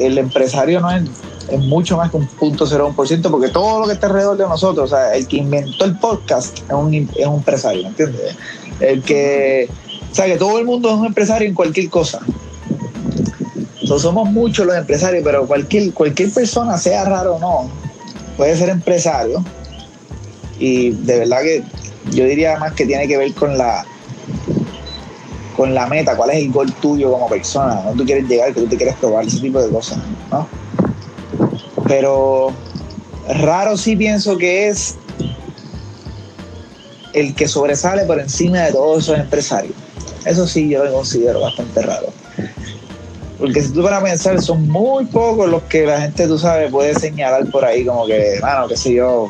[SPEAKER 5] el empresario no es, es mucho más que un punto porque todo lo que está alrededor de nosotros, o sea, el que inventó el podcast es un, es un empresario, ¿me entiendes? El que, o sea, que todo el mundo es un empresario en cualquier cosa somos muchos los empresarios, pero cualquier, cualquier persona, sea raro o no, puede ser empresario. Y de verdad que yo diría más que tiene que ver con la con la meta, cuál es el gol tuyo como persona, no tú quieres llegar, que tú te quieres probar, ese tipo de cosas, ¿no? Pero raro sí pienso que es el que sobresale por encima de todos esos empresarios. Eso sí yo lo considero bastante raro. Porque si tú para pensar, son muy pocos los que la gente, tú sabes, puede señalar por ahí, como que, mano, qué sé yo,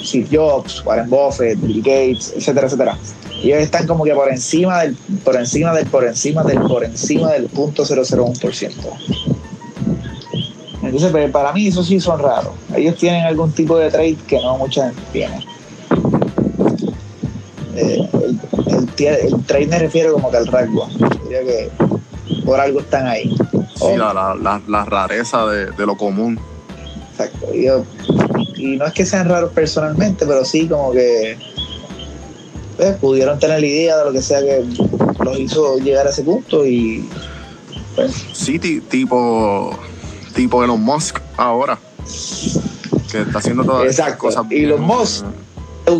[SPEAKER 5] Steve Jobs, Warren Buffett, Bill Gates, etcétera, etcétera. Ellos están como que por encima del, por encima del, por encima del, por encima del punto 001%. Entonces, pues, para mí, eso sí son raros. Ellos tienen algún tipo de trade que no mucha gente tiene. Eh, el, trade me refiero como que al rasgo. Diría que por algo están ahí.
[SPEAKER 2] Sí, la, rareza de, lo común.
[SPEAKER 5] Exacto. Y, no es que sean raros personalmente, pero sí como que pues, pudieron tener la idea de lo que sea que los hizo llegar a ese punto y
[SPEAKER 2] pues. Sí, tipo tipo Elon Musk ahora que está haciendo todas esas cosas
[SPEAKER 5] y Elon Musk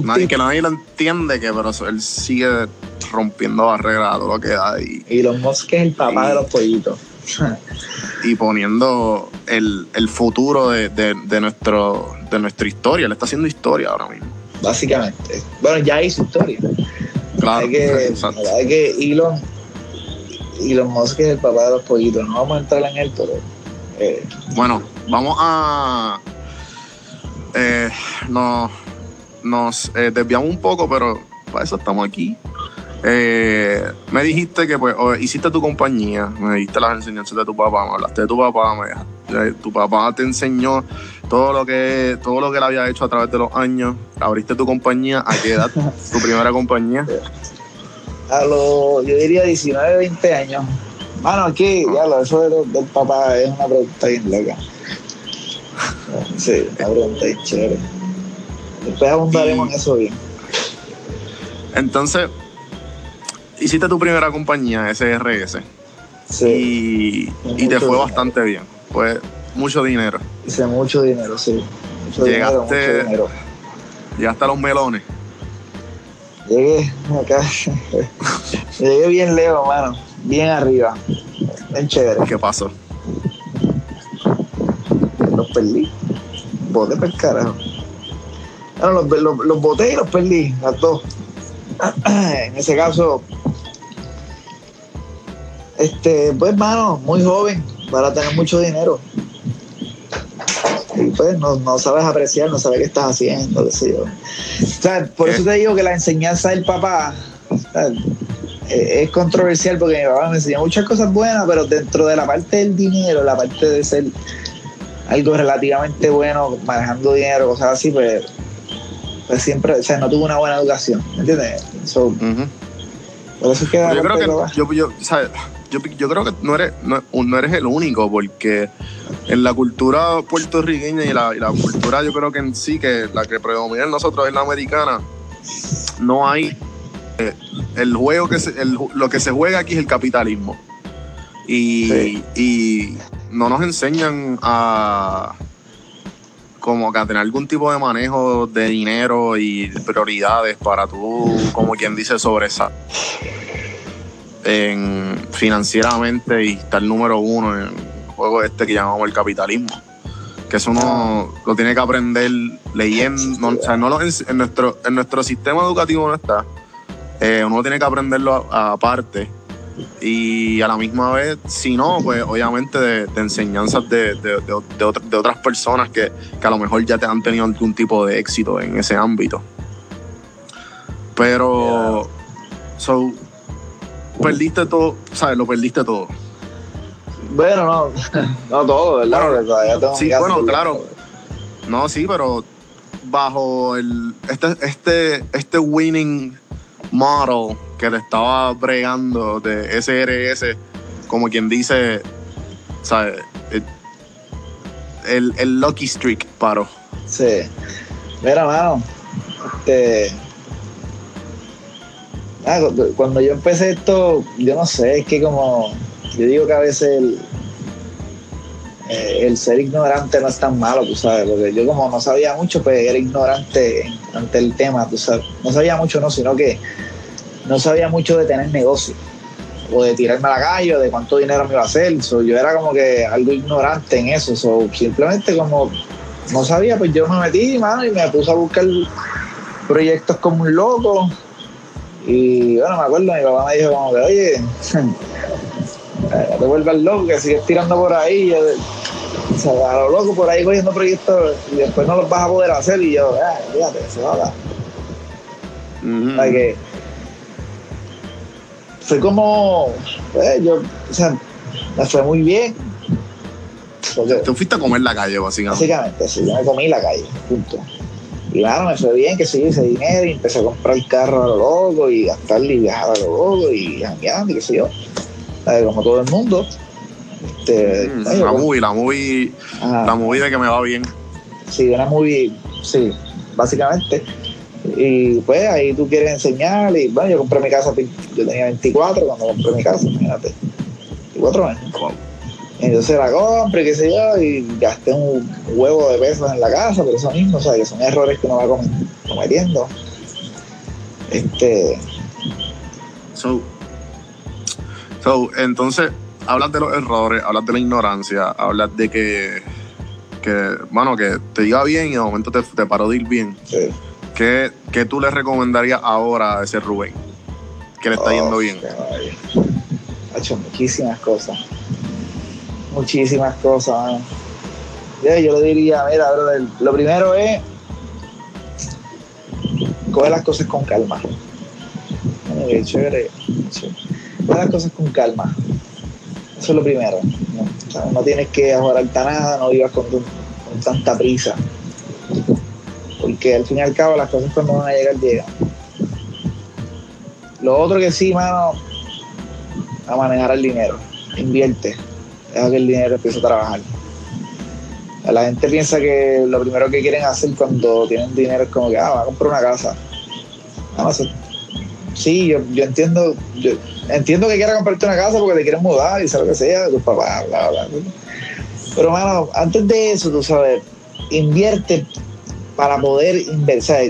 [SPEAKER 2] nadie, que nadie lo entiende que pero él sigue rompiendo barreras todo lo que da. Y,
[SPEAKER 5] y los mosques el papá de los pollitos.
[SPEAKER 2] y poniendo el, futuro de, nuestro, de nuestra historia. Le está haciendo historia ahora mismo.
[SPEAKER 5] Básicamente. Bueno, ya hizo historia.
[SPEAKER 2] Claro.
[SPEAKER 5] Hay que, hay que Elon, Elon Musk es el papá de los pollitos. No vamos a entrar en él, pero.
[SPEAKER 2] Eh. Bueno, vamos a. Eh, nos nos eh, desviamos un poco, pero para eso estamos aquí. Eh, me dijiste que pues hiciste tu compañía, me diste las enseñanzas de tu papá, me hablaste de tu papá, me, tu papá te enseñó todo lo que todo lo que él había hecho a través de los años. Abriste tu compañía, ¿a qué edad? tu primera compañía.
[SPEAKER 5] A los, yo diría 19, 20 años. Bueno, aquí, ya lo, eso del, papá es una pregunta bien loca. Sí, una pregunta bien chévere. Después abundaremos en eso bien.
[SPEAKER 2] Entonces, hiciste tu primera compañía, SRS. Sí. Y, te fue bastante bien. Fue mucho dinero.
[SPEAKER 5] Hice mucho dinero, sí.
[SPEAKER 2] llegaste, Llegaste a los melones.
[SPEAKER 5] Llegué acá. Llegué bien lejos, mano. Bien arriba. Bien chévere.
[SPEAKER 2] ¿Qué pasó?
[SPEAKER 5] Los perdí. Boté per carajo. Bueno, los, los, los boté y los perdí, las dos. en ese caso, este, pues, mano, muy joven para tener mucho dinero. Y pues no, sabes apreciar, no sabes qué estás haciendo, por eso te digo que la enseñanza del papá eh, es controversial porque mi papá me enseñó muchas cosas buenas, pero dentro de la parte del dinero, la parte de ser algo relativamente bueno, manejando dinero, cosas así, pues, pues siempre, o sea, no tuvo una buena educación, ¿me entiendes? Por eso es que
[SPEAKER 2] yo creo que yo, yo, yo, creo que no eres, no, eres el único, porque en la cultura puertorriqueña y la, cultura, yo creo que en sí, que la que predomina en nosotros es la americana, no hay. Eh, el juego que lo que se juega aquí es el capitalismo. Y, y no nos enseñan a como que tener algún tipo de manejo de dinero y prioridades para tú, como quien dice, sobresalir en, financieramente y estar número uno en el juego este que llamamos el capitalismo. Que eso uno lo tiene que aprender leyendo, o sea, no en, nuestro, en nuestro sistema educativo no está. Eh, uno tiene que aprenderlo aparte. Y a la misma vez, si no, pues obviamente de, enseñanzas de, de, otras personas que, que a lo mejor ya te han tenido algún tipo de éxito en ese ámbito. Pero, so, perdiste todo, ¿sabes? Lo perdiste todo.
[SPEAKER 5] Bueno, no, no todo, ¿verdad?
[SPEAKER 2] Bueno,
[SPEAKER 5] Porque todavía tengo
[SPEAKER 2] sí, bueno, claro. No, sí, pero bajo el este este este winning model que le estaba bregando de SRS, como quien dice, ¿sabes? El, el, el Lucky Streak paró.
[SPEAKER 5] Sí. Mira, mano, este. ah, cu- cuando yo empecé esto, yo no sé, es que como. Yo digo que a veces el, eh, el ser ignorante no es tan malo, tú sabes, porque yo como no sabía mucho, pues era ignorante ante el tema, tú sabes. No sabía mucho, no, sino que no sabía mucho de tener negocio, o de tirarme a la calle, o de cuánto dinero me iba a hacer. So, yo era como que algo ignorante en eso, so, simplemente como no sabía, pues yo me metí, mano, y me puse a buscar proyectos como un loco. Y bueno, me acuerdo, mi papá me dijo como que, oye, no te vuelvas loco, que sigues tirando por ahí. Yo, o sea, a lo loco por ahí cogiendo proyectos y después no los vas a poder hacer. Y yo, ah, fíjate, se va a dar. O sea, que fue como, pues, yo, o sea, me fue muy bien. Porque,
[SPEAKER 2] Te fuiste a comer la calle, básicamente.
[SPEAKER 5] Básicamente, sí, yo me comí la calle, punto. Y claro, me fue bien que sí, ese dinero y empecé a comprar el carro a lo loco y gastarle y viajar a lo loco y jangueando y qué sé yo. ¿Sabes? Como todo el mundo. Este,
[SPEAKER 2] Mm,
[SPEAKER 5] ay,
[SPEAKER 2] la
[SPEAKER 5] pues,
[SPEAKER 2] movie, la movie,
[SPEAKER 5] ajá,
[SPEAKER 2] la movie de que me va bien.
[SPEAKER 5] sí, una movie, sí, básicamente. Y pues ahí tú quieres enseñar y bueno, yo compré mi casa, yo tenía 24 cuando compré mi casa, imagínate. 24 años. Entonces la compré, qué sé yo, y gasté un huevo de pesos en la casa, por eso mismo, o sea, que son errores que uno va comet- cometiendo. Este,
[SPEAKER 2] So, so, entonces, hablas de los errores, hablas de la ignorancia, hablas de que, que mano, que te iba bien y de momento te, te paró de ir bien.
[SPEAKER 5] sí.
[SPEAKER 2] ¿Qué, qué tú le recomendarías ahora a ese Rubén? Que le está
[SPEAKER 5] Oh,
[SPEAKER 2] yendo bien.
[SPEAKER 5] Ha hecho muchísimas cosas. Muchísimas cosas, mano. Yo, yo le diría, mira, brother, lo primero es coger las cosas con calma. Qué chévere. Coge las cosas con calma. Eso es lo primero. No, O sea, no tienes que ajorarte nada, no vivas con, tu- con tanta prisa. Porque al fin y al cabo las cosas cuando van a llegar llegan. Lo otro que sí, mano, a manejar el dinero. Invierte. Deja que el dinero empiece a trabajar. La gente piensa que lo primero que quieren hacer cuando tienen dinero es como que, ah, va a comprar una casa. No, eso- sí, yo, yo entiendo, yo entiendo que quieras comprarte una casa porque te quieres mudar y sea lo que sea, tus papás, bla, bla, bla. Pero, mano, antes de eso, tú sabes, invierte para poder inversar,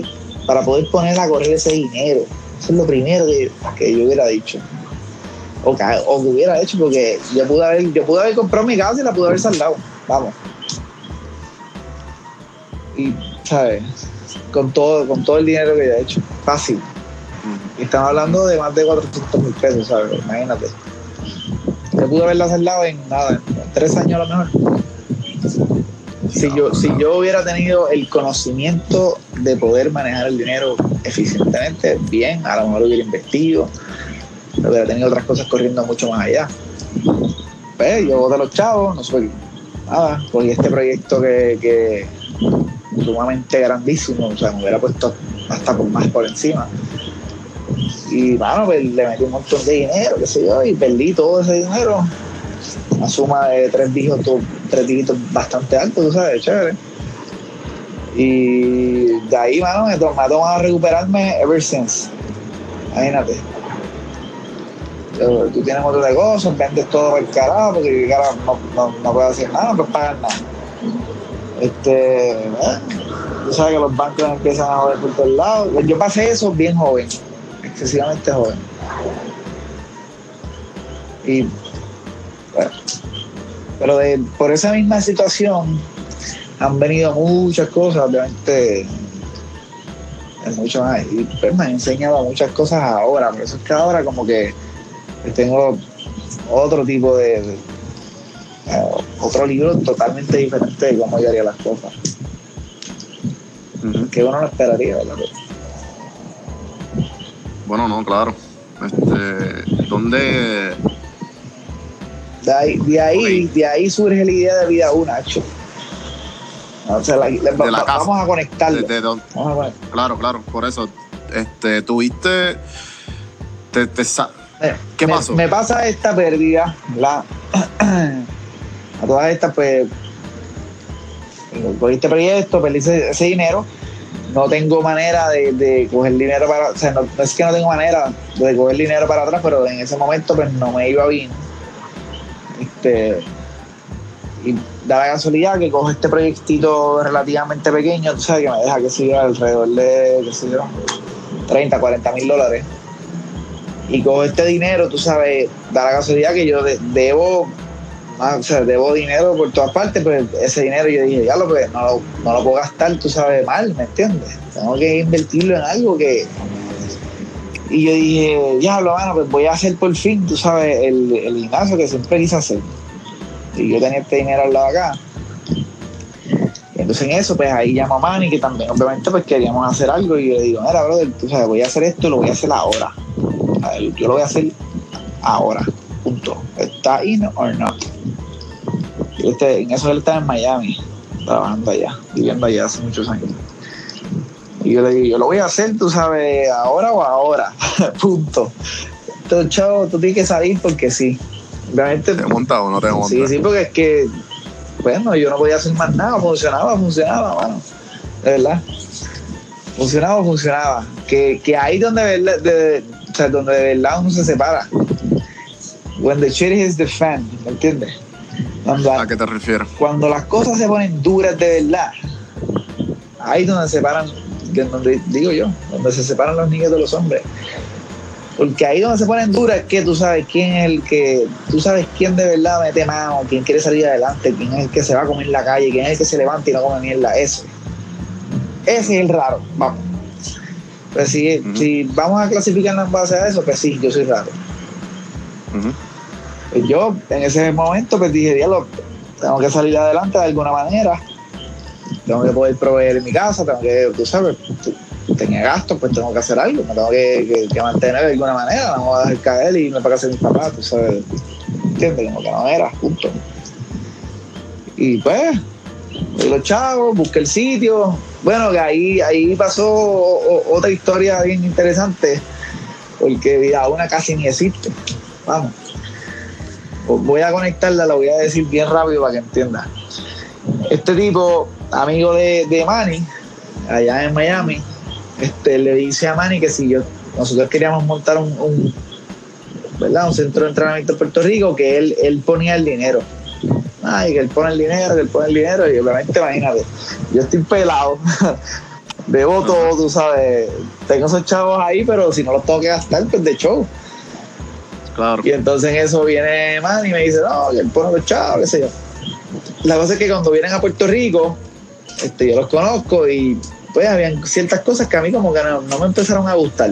[SPEAKER 5] para poder poner a correr ese dinero. Eso es lo primero que, yo hubiera dicho. O que, o que hubiera hecho, porque yo pude haber, yo pude haber comprado mi casa y la pude haber saldado. Vamos. Y, ¿sabes? Con todo, con todo el dinero que yo he hecho. Fácil. Y estamos hablando de más de 400 mil pesos, ¿sabes? Imagínate. Yo pude haberla saldado en nada, en tres años a lo mejor. Si yo, si yo hubiera tenido el conocimiento de poder manejar el dinero eficientemente, bien, a lo mejor hubiera investido, hubiera tenido otras cosas corriendo mucho más allá. Pues yo voté a los chavos, no soy nada, cogí este proyecto que, que sumamente grandísimo, o sea, me hubiera puesto hasta por más por encima. Y bueno, pues le metí un montón de dinero, qué sé yo, y perdí todo ese dinero. Una suma de tres dígitos, tres dígitos bastante alto, tú sabes, chévere. Y de ahí, mano, me, ha recuperarme ever since. Imagínate. Tú tienes otro negocio, vendes todo el carajo, porque carajo, no, no, no puedes hacer nada, no puedes pagar nada. Este, eh, tú sabes que los bancos empiezan a joder por todos lados. Yo pasé eso bien joven, excesivamente joven. Y bueno, pero de, por esa misma situación han venido muchas cosas, obviamente es mucho más. Y pues me han enseñado muchas cosas ahora, por eso es que ahora como que tengo otro tipo de, de- eh, otro libro totalmente diferente de cómo yo haría las cosas, que uno no esperaría, ¿verdad?
[SPEAKER 2] Bueno, no, claro. Este, ¿dónde,
[SPEAKER 5] De ahí, de ahí, de ahí surge la idea de vida una, hecho. O sea, la- la-
[SPEAKER 2] la
[SPEAKER 5] vamos a conectarlo.
[SPEAKER 2] De- de
[SPEAKER 5] Vamos a
[SPEAKER 2] claro, claro, por eso. Este, tuviste. Te, te sa-
[SPEAKER 5] Eh,
[SPEAKER 2] ¿Qué
[SPEAKER 5] me,
[SPEAKER 2] pasó?
[SPEAKER 5] Me pasa esta pérdida, ¿verdad? a todas estas, pues, por este proyecto, perdí ese, ese dinero. No tengo manera de, de coger dinero para. O sea, no es que no tengo manera de coger dinero para atrás, pero en ese momento, pues, no me iba bien. Este. Y da la casualidad que cojo este proyectito relativamente pequeño, tú sabes, que me deja que siga alrededor de, qué sé yo, 30, 40 mil dólares y con este dinero, tú sabes, da la casualidad que yo de- debo, ah, o sea, debo dinero por todas partes, pero ese dinero yo dije, ya lo, pues, no, lo, no lo puedo gastar, tú sabes, mal, ¿me entiendes? Tengo que invertirlo en algo que... Y yo dije, diablo, mano, pues voy a hacer por fin, tú sabes, el, el gimnasio que siempre quise hacer. Y yo tenía este dinero al lado acá. Y entonces en eso, pues ahí llamo a Manny, que también obviamente pues queríamos hacer algo, y yo le digo, mira, brother, tú sabes, voy a hacer esto, lo voy a hacer ahora. A ver, yo lo voy a hacer ahora. Punto. ¿Está in or not? Y este, en eso él estaba en Miami, trabajando allá, viviendo allá hace muchos años. Y yo le digo, yo lo voy a hacer, tú sabes, ahora o ahora. Punto. Entonces, chavo, tú tienes que salir porque sí. Realmente,
[SPEAKER 2] ¿Te monta o no te monta?
[SPEAKER 5] sí, sí, porque es que, bueno, yo no podía hacer más nada, funcionaba, funcionaba, mano. De verdad. Funcionaba, funcionaba. Que, que ahí donde, de, o sea, donde de verdad uno se separa. When the shit is the fan, ¿me entiendes? Cuando,
[SPEAKER 2] ¿A qué te refieres?
[SPEAKER 5] cuando las cosas se ponen duras de verdad, ahí es donde se separan, donde digo yo, donde se separan los niños de los hombres. Porque ahí donde se ponen duras es que tú sabes quién es el que, tú sabes quién de verdad mete mano, quién quiere salir adelante, quién es el que se va a comer en la calle, quién es el que se levanta y no come mierda, ese. Ese es el raro, vamos. Pues si, si vamos a clasificarlo en base a eso, pues sí, yo soy raro. Pues yo en ese momento pues dije, diablo, tengo que salir adelante de alguna manera, tengo que poder proveer en mi casa, tengo que, tú sabes, tenía gastos, pues tengo que hacer algo, me tengo que, mantener de alguna manera, no me voy a dejar caer y irme para casa mis papás, tú sabes, ¿entiendes? Como que no era, punto. Y pues, los chavos, busqué el sitio, bueno, que ahí, ahí pasó otra historia bien interesante, porque vida una casi ni existe, vamos. Voy a conectarla, la voy a decir bien rápido para que entienda. Este tipo, amigo de, de Manny, allá en Miami, este, le dice a Manny que si yo, nosotros queríamos montar un, un, ¿verdad? un centro de entrenamiento en Puerto Rico, que él, él ponía el dinero. Ay, que él pone el dinero, que él pone el dinero, y obviamente imagínate, yo estoy pelado, debo todo, tú sabes, tengo esos chavos ahí, pero si no los tengo que gastar, pues de show.
[SPEAKER 2] Claro.
[SPEAKER 5] Y entonces en eso viene Manny y me dice, no, que él pone los chavos, qué sé yo. La cosa es que cuando vienen a Puerto Rico, este, yo los conozco y pues habían ciertas cosas que a mí como que no, no me empezaron a gustar.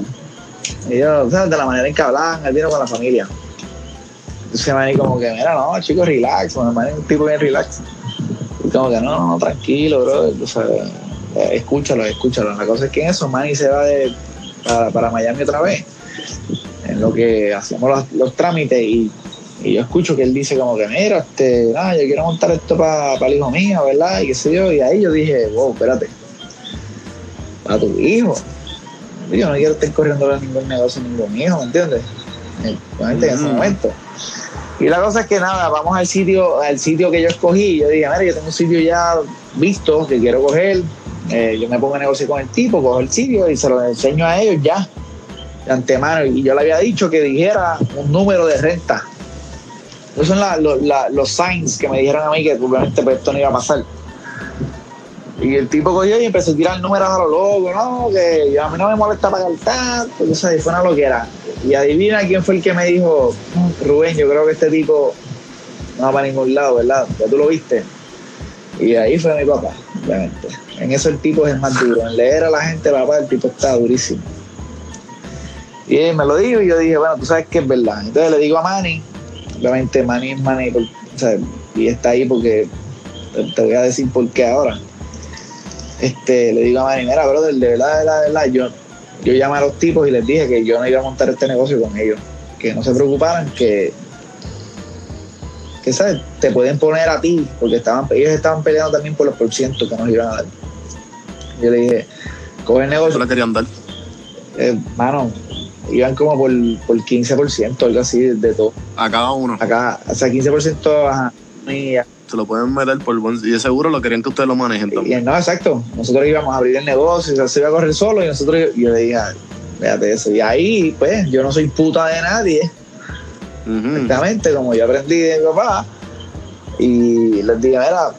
[SPEAKER 5] Y yo, ¿sabes? De la manera en que hablaban, él vino con la familia. Entonces Manny como que, mira, no, chicos, relax, bueno, es un tipo bien relax. Y como que, no, no, tranquilo, bro, o sea, eh, escúchalo, escúchalo. La cosa es que en eso Manny se va de, para, para Miami otra vez en lo que hacemos los, los trámites y, y yo escucho que él dice como que mira, este, nada, yo quiero montar esto para el hijo mío, ¿verdad? Y qué sé yo, y ahí yo dije, wow, espérate, para tu hijo. Yo no quiero estar corriendo a ningún negocio, ningún hijo, ¿me entiendes? Obviamente en ese
[SPEAKER 2] Mm.
[SPEAKER 5] momento. Y la cosa es que nada, vamos al sitio, al sitio que yo escogí. Yo dije, mira, yo tengo un sitio ya visto que quiero coger. Eh, yo me pongo a negociar con el tipo, cojo el sitio y se lo enseño a ellos ya de antemano y yo le había dicho que dijera un número de renta. Esos son la- lo- la- los signs que me dijeron a mí que obviamente pues, esto no iba a pasar. Y el tipo cogió y empezó a tirar números a lo loco, no, que a mí no me molesta pagar tanto, o sea, y fue una loquera. Y adivina quién fue el que me dijo, "Mm, Rubén, yo creo que este tipo no va para ningún lado, ¿verdad? Ya tú lo viste. Y ahí fue mi papá, obviamente. En eso el tipo es más duro. En leer a la gente, papá, el tipo está durísimo. Y él me lo dijo y yo dije, bueno, tú sabes que es verdad. Entonces le digo a Manny, obviamente Manny es Manny, por- o sea, y está ahí porque te, te voy a decir por qué ahora. Este, le digo a Manny, mira, brother, de verdad, de verdad, de verdad, yo, yo llamé a los tipos y les dije que yo no iba a montar este negocio con ellos, que no se preocuparan, que que ¿sabes? te pueden poner a ti, porque estaban, ellos estaban peleando también por los porcientos que nos iban a dar. Yo le dije, coge el negocio.
[SPEAKER 2] ¿Qué le querían dar?
[SPEAKER 5] Eh, mano, iban como por, por 15%, algo así de todo.
[SPEAKER 2] A cada uno.
[SPEAKER 5] Acá, o sea, 15% ajá, y,
[SPEAKER 2] Se lo pueden meter por buen... Y de seguro lo querían que ustedes lo manejen
[SPEAKER 5] y-
[SPEAKER 2] también.
[SPEAKER 5] y no, exacto. Nosotros íbamos a abrir el negocio, sea, se iba a correr solo y nosotros, y yo le dije, "Ah, fíjate eso. Y ahí, pues, yo no soy puta de nadie. Exactamente, como yo aprendí de mi papá. Y les dije, mira,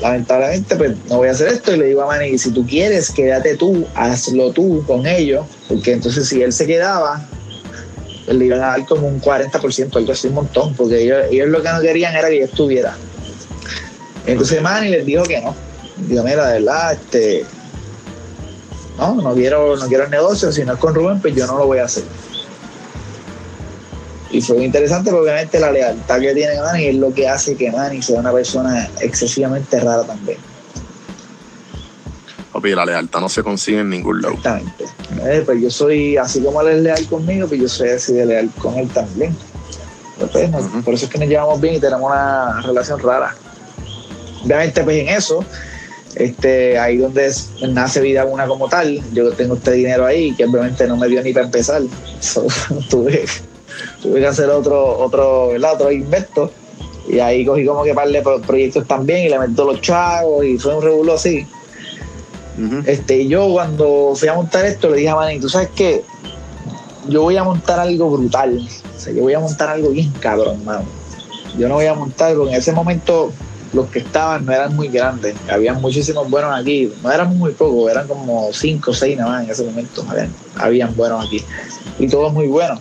[SPEAKER 5] lamentablemente pues no voy a hacer esto. Y le digo a Manny, si tú quieres, quédate tú, hazlo tú con ellos. Porque entonces si él se quedaba, le iban a dar como un 40%, algo así, un montón. Porque ellos, ellos lo que no querían era que yo estuviera. Entonces Manny les dijo que no. Digo, mira, de verdad, este... No, no quiero, no quiero el negocio, si no es con Rubén, pues yo no lo voy a hacer. Y fue interesante porque obviamente la lealtad que tiene Manny es lo que hace que Manny sea una persona excesivamente rara también.
[SPEAKER 2] Papi, la lealtad no se consigue en ningún lado.
[SPEAKER 5] Exactamente. Eh, pues yo soy, así como él es leal conmigo, pues yo soy así de leal con él también. Pues. Por eso es que nos llevamos bien y tenemos una relación rara. Obviamente, pues en eso, este, ahí donde es- nace vida una como tal, yo tengo este dinero ahí que obviamente no me dio ni para empezar. So, tuve, tuve que hacer otro, otro, ¿verdad? otro invento. Y ahí cogí como que par de pro- proyectos también y le meto los chavos y fue un revuelo así.
[SPEAKER 2] Ujú.
[SPEAKER 5] Este, yo cuando fui a montar esto le dije a Manny, tú sabes qué, yo voy a montar algo brutal, o sea, yo voy a montar algo bien cabrón, mano. Yo no voy a montar, porque en ese momento los que estaban no eran muy grandes, habían muchísimos buenos aquí, no eran muy pocos, eran como cinco o seis nada más en ese momento, habían, habían buenos aquí, y todos muy buenos.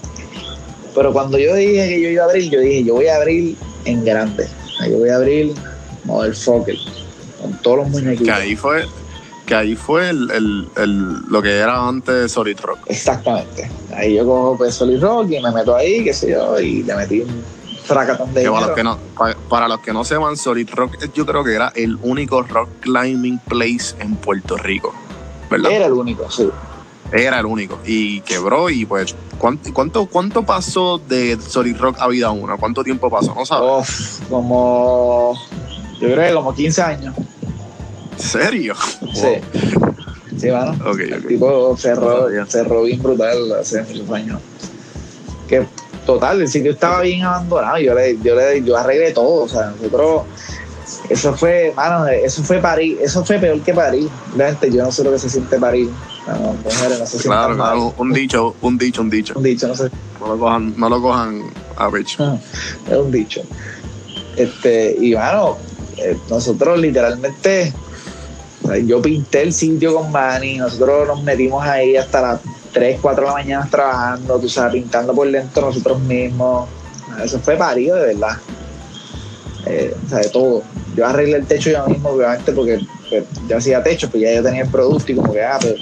[SPEAKER 5] Pero cuando yo dije que yo iba a abrir, yo dije, yo voy a abrir en grande, O sea, yo voy a abrir Motherfucker, con todos los muñequitos.
[SPEAKER 2] Que ahí fue, que ahí fue el, el- el- lo que era antes Solid Rock.
[SPEAKER 5] Exactamente. Ahí yo cojo pues Solid Rock y me meto ahí, qué sé yo, y le metí un fracatón de
[SPEAKER 2] Que para los que, no, pa- para los que no sepan, Solid Rock eh, yo creo que era el único rock climbing place en Puerto Rico. ¿Verdad?
[SPEAKER 5] Era el único, sí.
[SPEAKER 2] Era el único. Y quebró y pues, ¿cuánto, cuánto, cuánto pasó de Solid Rock a Vida 1? ¿Cuánto tiempo pasó? ¿No sabes?
[SPEAKER 5] Uf, como, yo creo que como 15 años.
[SPEAKER 2] ¿En serio?
[SPEAKER 5] Sí. Sí, mano. El tipo cerró, cerró bien brutal hace muchos años. Que total, el sitio estaba bien abandonado. Yo le, yo le, yo arreglé todo. O sea, nosotros, eso fue, mano, eso fue parir, eso fue peor que parir. Realmente yo no sé lo que se siente mujeres no se
[SPEAKER 2] Claro,
[SPEAKER 5] mal.
[SPEAKER 2] claro, un dicho, un dicho, un dicho.
[SPEAKER 5] Un dicho, no sé.
[SPEAKER 2] No lo cojan, no lo cojan a pecho.
[SPEAKER 5] es un dicho. Este, y bueno, eh, nosotros literalmente, yo pinté el sitio con Manny, nosotros nos metimos ahí hasta las 3, 4 de la mañana trabajando, tú sabes, pintando por dentro nosotros mismos. Eso fue parido de verdad. Eh, o sea, de todo. Yo arreglé el techo yo mismo, obviamente, porque pues, yo hacía techo, pues ya yo tenía el producto y como que, ah, pues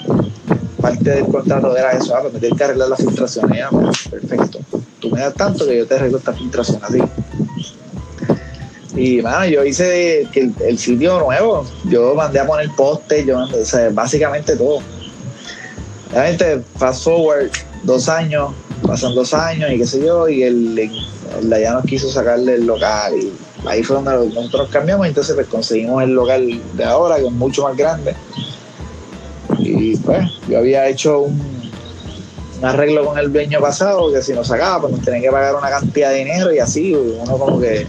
[SPEAKER 5] parte del contrato era eso, ah, pues me tienes que arreglar las filtraciones, ya, pues, perfecto. Tú me das tanto que yo te arreglo esta filtración así. Y mano, yo hice el, el sitio nuevo, yo mandé a poner postes, yo mandé, o sea, básicamente todo. Realmente, fast forward, dos años, pasan dos años y qué sé yo, y el, el allá nos quiso sacarle el local y ahí fue donde nosotros nos cambiamos, y entonces pues conseguimos el local de ahora, que es mucho más grande. Y pues, yo había hecho un, arreglo con el dueño pasado, que si nos sacaba, pues nos tenía que pagar una cantidad de dinero y así, uno como que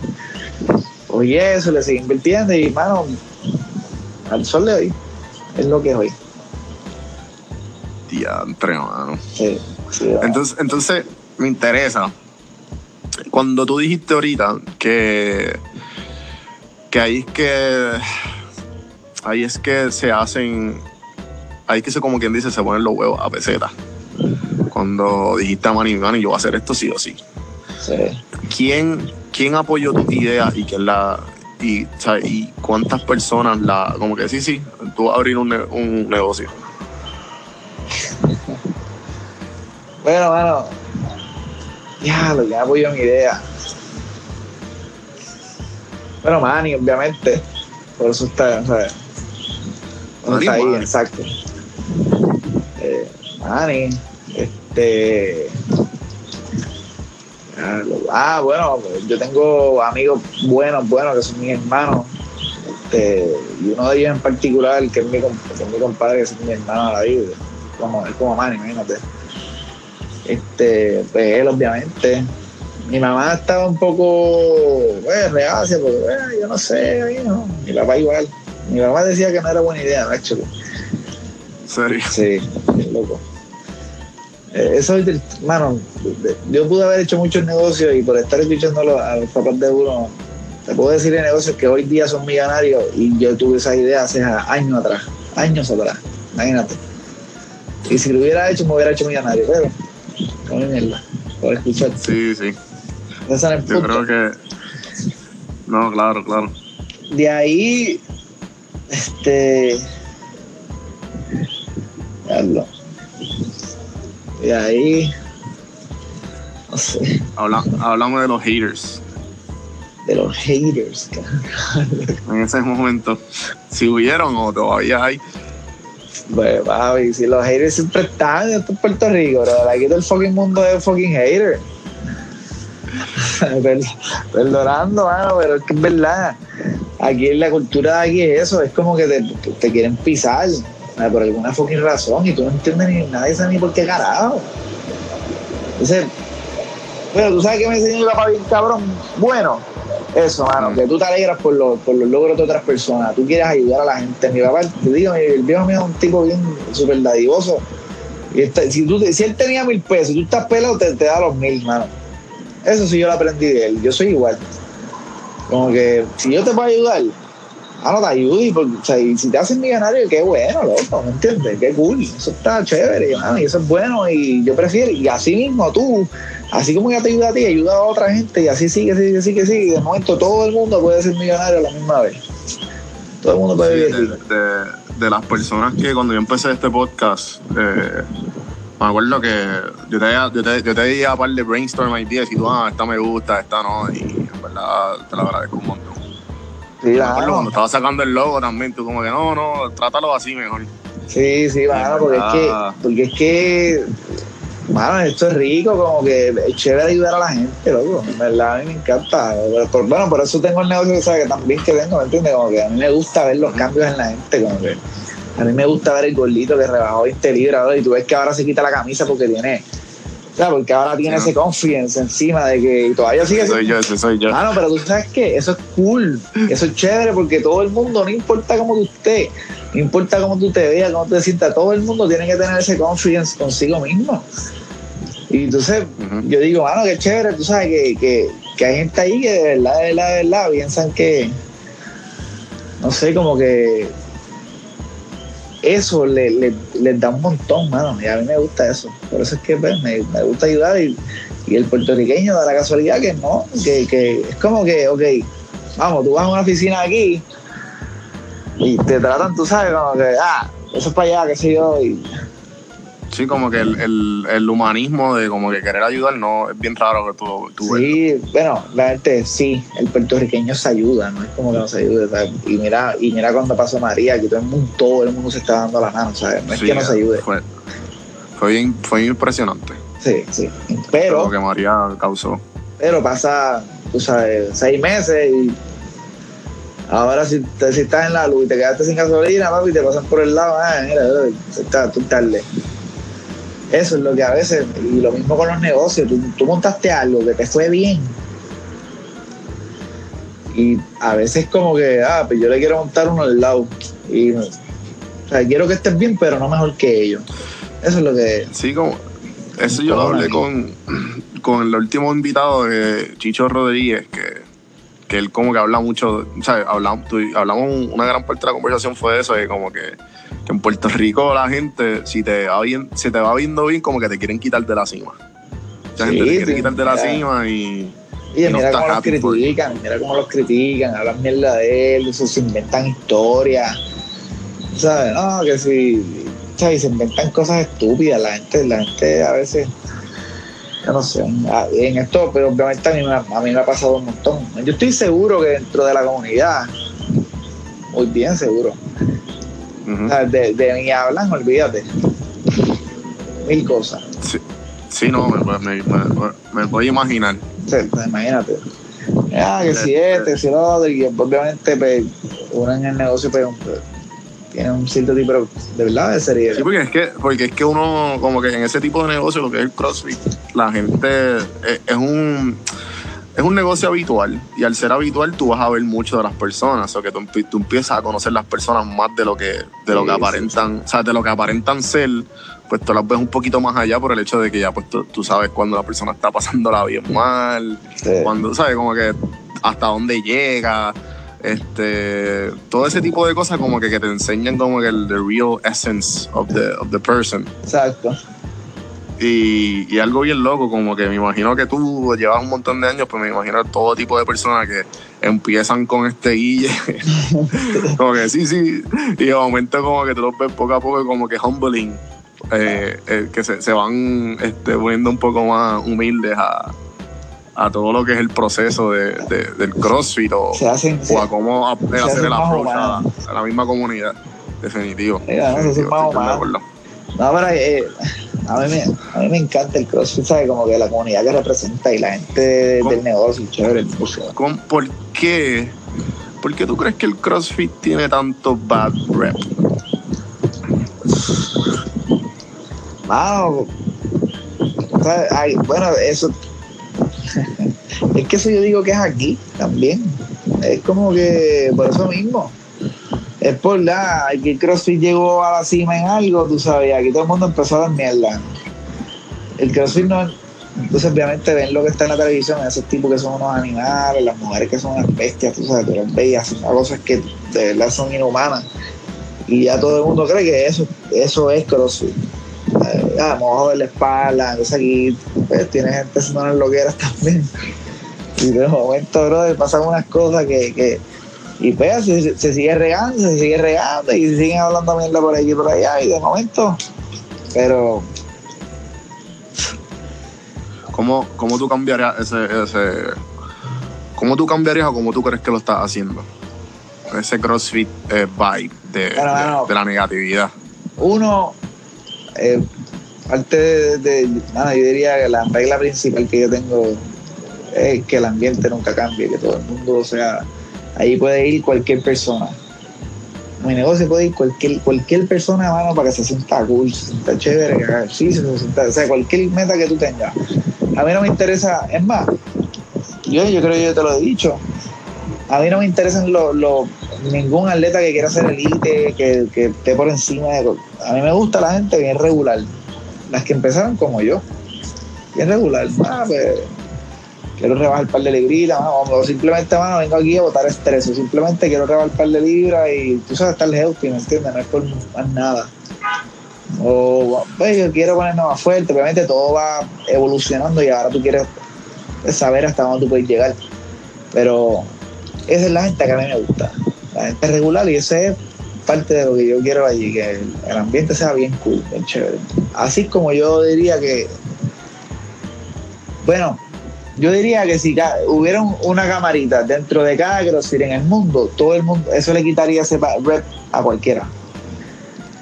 [SPEAKER 5] oye eso, le sigue invirtiendo y mano, al sol de hoy, es lo que es hoy.
[SPEAKER 2] Diantre, mano.
[SPEAKER 5] Sí, sí,
[SPEAKER 2] Entonces, entonces, me interesa. Cuando tú dijiste ahorita que, que ahí es que ahí es que se hacen, ahí es que se como quien dice, se ponen los huevos a peseta. Cuando dijiste a Manny, Manny, yo voy a hacer esto sí o sí.
[SPEAKER 5] sí.
[SPEAKER 2] ¿Quién, quién apoyó tu idea y quién la y, cuántas personas la como que sí, sí, tú vas a abrir un, ne- un negocio?
[SPEAKER 5] Bueno, mano, ya lo que apoyo mi idea. Bueno, Manny, obviamente, por eso está, eso está ahí, exacto. Eh, Manny, este. Ah, bueno, yo tengo amigos buenos, buenos, que son mis hermanos. Este, y uno de ellos en particular, que es mi, mi compadre, que es mi hermano a la vida. Como, es como man, imagínate. Este, pues él, obviamente. Mi mamá estaba un poco pues, reacia, porque yo no sé, mi papá igual. Mi mamá decía que no era buena idea, ¿no?
[SPEAKER 2] ¿Serio?
[SPEAKER 5] Sí, loco. Eh, eso es del, mano, yo pude haber hecho muchos negocios y por estar escuchando a los papás de uno, te puedo decir de negocios que hoy día son millonarios y yo tuve esa idea hace años atrás, años atrás, imagínate. Y si lo hubiera hecho, me hubiera hecho millonario, pero no mierda, por escuchar.
[SPEAKER 2] Sí, sí. yo creo que. No, claro, claro.
[SPEAKER 5] De ahí, este. Y ahí, no sé.
[SPEAKER 2] hablamos de los haters.
[SPEAKER 5] De los haters,
[SPEAKER 2] En ese momento, si hubieron o todavía hay.
[SPEAKER 5] Pues, papi, si los haters siempre están, esto es Puerto Rico, bro. Aquí todo el fucking mundo es fucking hater. Perdonando, mano, pero es que es verdad. Aquí la cultura de aquí es eso, es como que te, te quieren pisar por alguna fucking razón y tú no entiendes ni nadie sabe ni por qué carajo. Entonces, bueno, tú sabes que me enseñó mi papá bien cabrón. Bueno, eso, mano, que tú te alegras por los, por los logros de otras personas, tú quieres ayudar a la gente. Mi papá, te digo, el viejo mío es un tipo bien súper dadivoso. Y si, tú, si él tenía mil pesos, tú estás pelado, te, te da los mil, mano. Eso sí yo lo aprendí de él. Yo soy igual. Como que si yo te puedo ayudar, ah, no te ayude, o sea, y si te hacen millonario, qué bueno, loco, ¿me entiendes? Qué cool, eso está chévere, y eso es bueno, y yo prefiero, y así mismo tú, así como ya te ayuda a ti, ayuda a otra gente, y así sigue, sigue, sigue, sigue, y de momento todo el mundo puede ser millonario a la misma vez. Todo el mundo puede vivir.
[SPEAKER 2] De, las personas que cuando yo empecé este podcast, eh, me acuerdo que yo te, yo te, yo te di a par de brainstorm ideas y tú, ah, esta me gusta, esta no, y en verdad te lo agradezco un montón.
[SPEAKER 5] Sí, claro.
[SPEAKER 2] Cuando estaba sacando el logo también, tú como que no, no, trátalo así mejor.
[SPEAKER 5] Sí, sí, mano, porque es que, porque es que, mano, esto es rico, como que es chévere ayudar a la gente, loco. En verdad, a mí me encanta. bueno, por eso tengo el negocio ¿sabes? que también que tengo, ¿me entiendes? Como que a mí me gusta ver los cambios en la gente, como que a mí me gusta ver el gordito que rebajó 20 libras, y tú ves que ahora se quita la camisa porque tiene porque ahora tiene ese confidence encima de que todavía sigue
[SPEAKER 2] Soy yo, ese soy yo.
[SPEAKER 5] Ah, no, pero tú sabes que eso es cool, eso es chévere porque todo el mundo, no importa cómo tú estés, no importa cómo tú te veas, cómo te sientas, todo el mundo tiene que tener ese confidence consigo mismo. Y entonces yo digo, mano, qué chévere, tú sabes que, que, que hay gente ahí que de verdad, de verdad, de verdad piensan que, no sé, como que eso le, les da un montón, mano. Y a mí me gusta eso. Por eso es que pues, me, gusta ayudar. Y, el puertorriqueño da la casualidad que no, que, que es como que, ok, vamos, tú vas a una oficina aquí y te tratan, tú sabes, como que, ah, eso es para allá, qué sé yo. Y,
[SPEAKER 2] Sí, como que el, humanismo de como que querer ayudar no es bien raro que tú, tú
[SPEAKER 5] Sí, bueno, la gente sí, el puertorriqueño se ayuda, no es como que no se ayude. Y mira, y mira cuando pasó María, que todo el mundo, todo el mundo se está dando la mano, ¿sabes? No es que no se ayude.
[SPEAKER 2] Fue, fue, bien, fue impresionante.
[SPEAKER 5] Sí, sí. Pero.
[SPEAKER 2] Lo que María causó.
[SPEAKER 5] Pero pasa, tú sabes, seis meses y Ahora, si, si, estás en la luz y te quedaste sin gasolina, papi, y te pasan por el lado, ah, mira, tú tarde. Eso es lo que a veces, y lo mismo con los negocios, tú, montaste algo que te fue bien. Y a veces como que, ah, pues yo le quiero montar uno al lado. Y, o sea, quiero que estés bien, pero no mejor que ellos. Eso es lo que...
[SPEAKER 2] Sí, como... Eso yo lo hablé con, con el último invitado de Chicho Rodríguez, que, que él como que habla mucho, o sea, hablamos, hablamos una gran parte de la conversación fue eso, de como que en Puerto Rico la gente, si te va bien, si te va viendo bien, como que te quieren quitar de la cima. Mucha gente te quiere quitar de la cima y.
[SPEAKER 5] Y, mira cómo los critican, mira cómo los critican, hablan mierda de él, se inventan historias. ¿Sabes? No, que si. ¿sabes? Se inventan cosas estúpidas. La gente, la gente a veces. Yo no sé. En esto, pero obviamente a mí, a mí me ha pasado un montón. Yo estoy seguro que dentro de la comunidad, muy bien seguro, de, de, ni hablan, olvídate. Mil cosas.
[SPEAKER 2] Sí. Sí, no, me, me, me, me voy a imaginar.
[SPEAKER 5] Sí, pues, imagínate. Ah, que si este, si lo otro, y obviamente pues, uno en el negocio pues, tiene un cierto tipo de, verdad de seriedad.
[SPEAKER 2] Sí, porque es que, porque es que uno, como que en ese tipo de negocio, lo que es el CrossFit, la gente es, es un es un negocio habitual y al ser habitual tú vas a ver mucho de las personas, o que tú, tú empiezas a conocer las personas más de lo que de lo que
[SPEAKER 5] sí,
[SPEAKER 2] aparentan, o sea, de lo que aparentan ser, pues tú las ves un poquito más allá por el hecho de que ya pues tú, tú sabes cuando la persona está pasándola bien mal,
[SPEAKER 5] Sí.
[SPEAKER 2] cuando sabes como que hasta dónde llega, este, todo ese tipo de cosas como que, que te enseñan como que el the real essence of the of the person.
[SPEAKER 5] Exacto.
[SPEAKER 2] Y, y algo bien loco, como que me imagino que tú llevas un montón de años, pues me imagino todo tipo de personas que empiezan con este guille. como que sí, sí. Y de momento como que tú los ves poco a poco como que humbling. eh, eh, que se, se van este, poniendo un poco más humildes a, a todo lo que es el proceso de, de- del CrossFit o,
[SPEAKER 5] hacen.
[SPEAKER 2] o a cómo hacer
[SPEAKER 5] hacen
[SPEAKER 2] el approach a, la misma comunidad. Definitivo.
[SPEAKER 5] No,
[SPEAKER 2] definitivo,
[SPEAKER 5] pero eh, a, mí me, a mí me encanta el CrossFit, ¿sabes? Como que la comunidad que representa y la gente del negocio, chévere.
[SPEAKER 2] ¿Cómo- ¿Por qué? ¿Por qué tú crees que el CrossFit tiene tanto bad rep?
[SPEAKER 5] Mano, ¿sabes? Ay, bueno, eso. es que eso yo digo que es aquí también. Es como que por eso mismo. Es por la. Aquí el CrossFit llegó a la cima en algo, tú sabes. Aquí todo el mundo empezó a dar mierda. El CrossFit no. Entonces, obviamente, ven lo que está en la televisión, esos tipos que son unos animales, las mujeres que son unas bestias, tú sabes, tú las hacen cosas que de verdad son inhumanas. Y ya todo el mundo cree que eso, eso es CrossFit. Ah, voy a joder la espalda. Entonces aquí pues, tiene gente haciendo unas loqueras también. Y de momento, brother, pasan unas cosas que. que y pues se, se sigue regando, se sigue regando y siguen hablando mierda por aquí y por allá. Y de momento. Pero
[SPEAKER 2] ¿Cómo, cómo tú cambiarías ese, ese. ¿Cómo tú cambiarías o cómo tú crees que lo estás haciendo? Ese CrossFit eh, vibe de,
[SPEAKER 5] Bueno,
[SPEAKER 2] de-
[SPEAKER 5] bueno.
[SPEAKER 2] de la negatividad.
[SPEAKER 5] uno, eh, parte de, nada, yo diría que la regla principal que yo tengo es que el ambiente nunca cambie, que todo el mundo, o sea, ahí puede ir cualquier persona. Mi negocio puede ir cualquier, cualquier persona, mano, para que se sienta cool, se sienta chévere, que haga ejercicio, se sienta, o sea, cualquier meta que tú tengas. A mí no me interesa, es más, yo, yo creo que yo te lo he dicho, a mí no me interesan los, los- ningún atleta que quiera ser elite, que, que esté por encima de... A mí me gusta la gente bien regular, las que empezaron como yo, bien regular. Ah, pues, quiero rebajar un par de libritas, o simplemente, mano, vengo aquí a botar estrés, o simplemente quiero rebajar un par de libras y tú sabes estar healthy, ¿me entiendes? No es por más nada. O, pues, yo quiero ponerme más fuerte, obviamente todo va evolucionando y ahora tú quieres saber hasta dónde tú puedes llegar. Pero esa es la gente que a mí me gusta. La gente regular y ese es parte de lo que yo quiero allí, que el, ambiente sea bien cool, bien chévere. Así como yo diría que, bueno, yo diría que si hubiera un- una camarita dentro de cada CrossFit en el mundo, todo el mundo, eso le quitaría ese rep a cualquiera.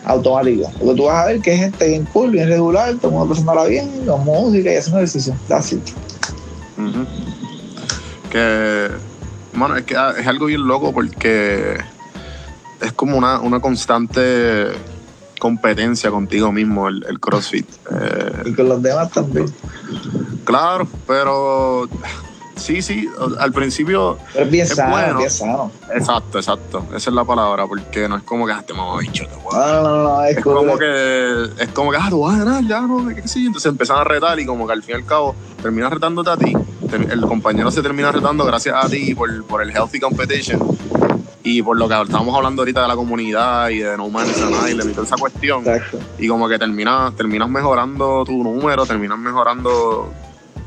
[SPEAKER 5] Automático. Porque tú vas a ver que hay gente bien cool, bien regular, todo el mundo pasándola bien, con música y haciendo ejercicio. That's.
[SPEAKER 2] Ujú. Que, bueno, es que ah, es algo bien loco porque es como una, una constante competencia contigo mismo el, el CrossFit. Eh,
[SPEAKER 5] Y con los demás también.
[SPEAKER 2] claro, pero sí, sí, al principio,
[SPEAKER 5] Pero es bien
[SPEAKER 2] Es
[SPEAKER 5] sano,
[SPEAKER 2] bueno.
[SPEAKER 5] bien sano.
[SPEAKER 2] exacto, exacto, esa es la palabra, porque no es como que ah, este bicho, te voy a
[SPEAKER 5] No, no, no, es,
[SPEAKER 2] es
[SPEAKER 5] cool.
[SPEAKER 2] como que es como que ah, tú vas a ganar ya no qué sé yo. entonces empiezan a retar y como que al fin y al cabo terminas retándote a ti el compañero se termina retando gracias a ti por, por el healthy competition y por lo que estábamos hablando ahorita de la comunidad y de No Man's y toda esa cuestión
[SPEAKER 5] Exacto.
[SPEAKER 2] y como que terminas terminas mejorando tu número terminas mejorando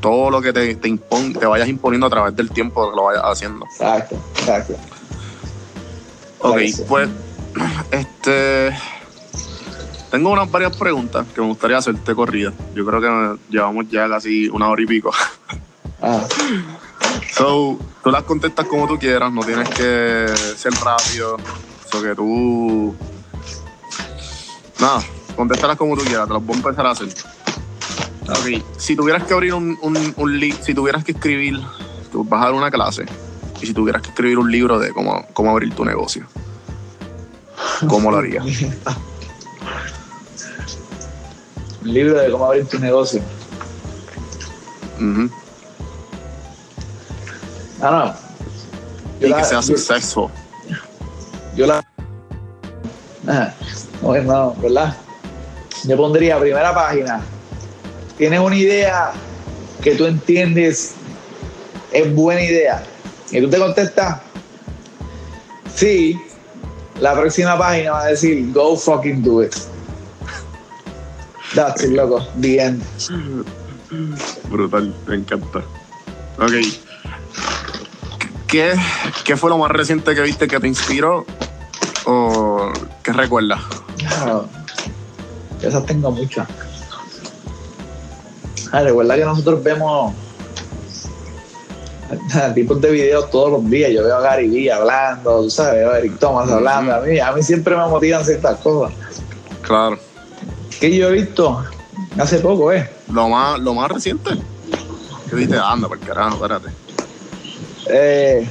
[SPEAKER 2] todo lo que te, te, impon- te vayas imponiendo a través del tiempo que lo vayas haciendo
[SPEAKER 5] Exacto, exacto.
[SPEAKER 2] Ok,
[SPEAKER 5] Parece.
[SPEAKER 2] pues este tengo unas varias preguntas que me gustaría hacerte corrida. Yo creo que llevamos ya casi una hora y pico.
[SPEAKER 5] Ah,
[SPEAKER 2] So, tú las contestas como tú quieras, no tienes que ser rápido. So que tú. Nada, contéstalas como tú quieras, te las voy a empezar a hacer. Ok, si tuvieras que abrir un, un, un li- si tuvieras que escribir, tú vas a dar una clase, y si tuvieras que escribir un libro de cómo, cómo abrir tu negocio, ¿cómo lo harías?
[SPEAKER 5] Un libro de cómo abrir tu negocio. Ah, no. Yo
[SPEAKER 2] Y
[SPEAKER 5] la-
[SPEAKER 2] que sea
[SPEAKER 5] yo-
[SPEAKER 2] successful.
[SPEAKER 5] yo la. Ah, no, hermano, ¿verdad? Yo pondría primera página. Tienes una idea que tú entiendes es buena idea. Y tú te contestas, sí. La próxima página va a decir, go fucking do it. That's it, loco. The end.
[SPEAKER 2] Brutal, me encanta. Ok. ¿Qué, ¿Qué fue lo más reciente que viste que te inspiró? ¿O qué recuerdas?
[SPEAKER 5] Claro. Yo esas tengo muchas. Ah, recuerda que nosotros vemos tipos de videos todos los días. Yo veo a Gary Vee hablando, tú sabes, veo a Eric Thomas hablando. A mí, a mí siempre me motivan ciertas cosas.
[SPEAKER 2] Claro.
[SPEAKER 5] Que yo he visto hace poco, ¿eh?
[SPEAKER 2] Lo más, lo más reciente. Que viste, anda, por carajo, espérate.
[SPEAKER 5] Eh,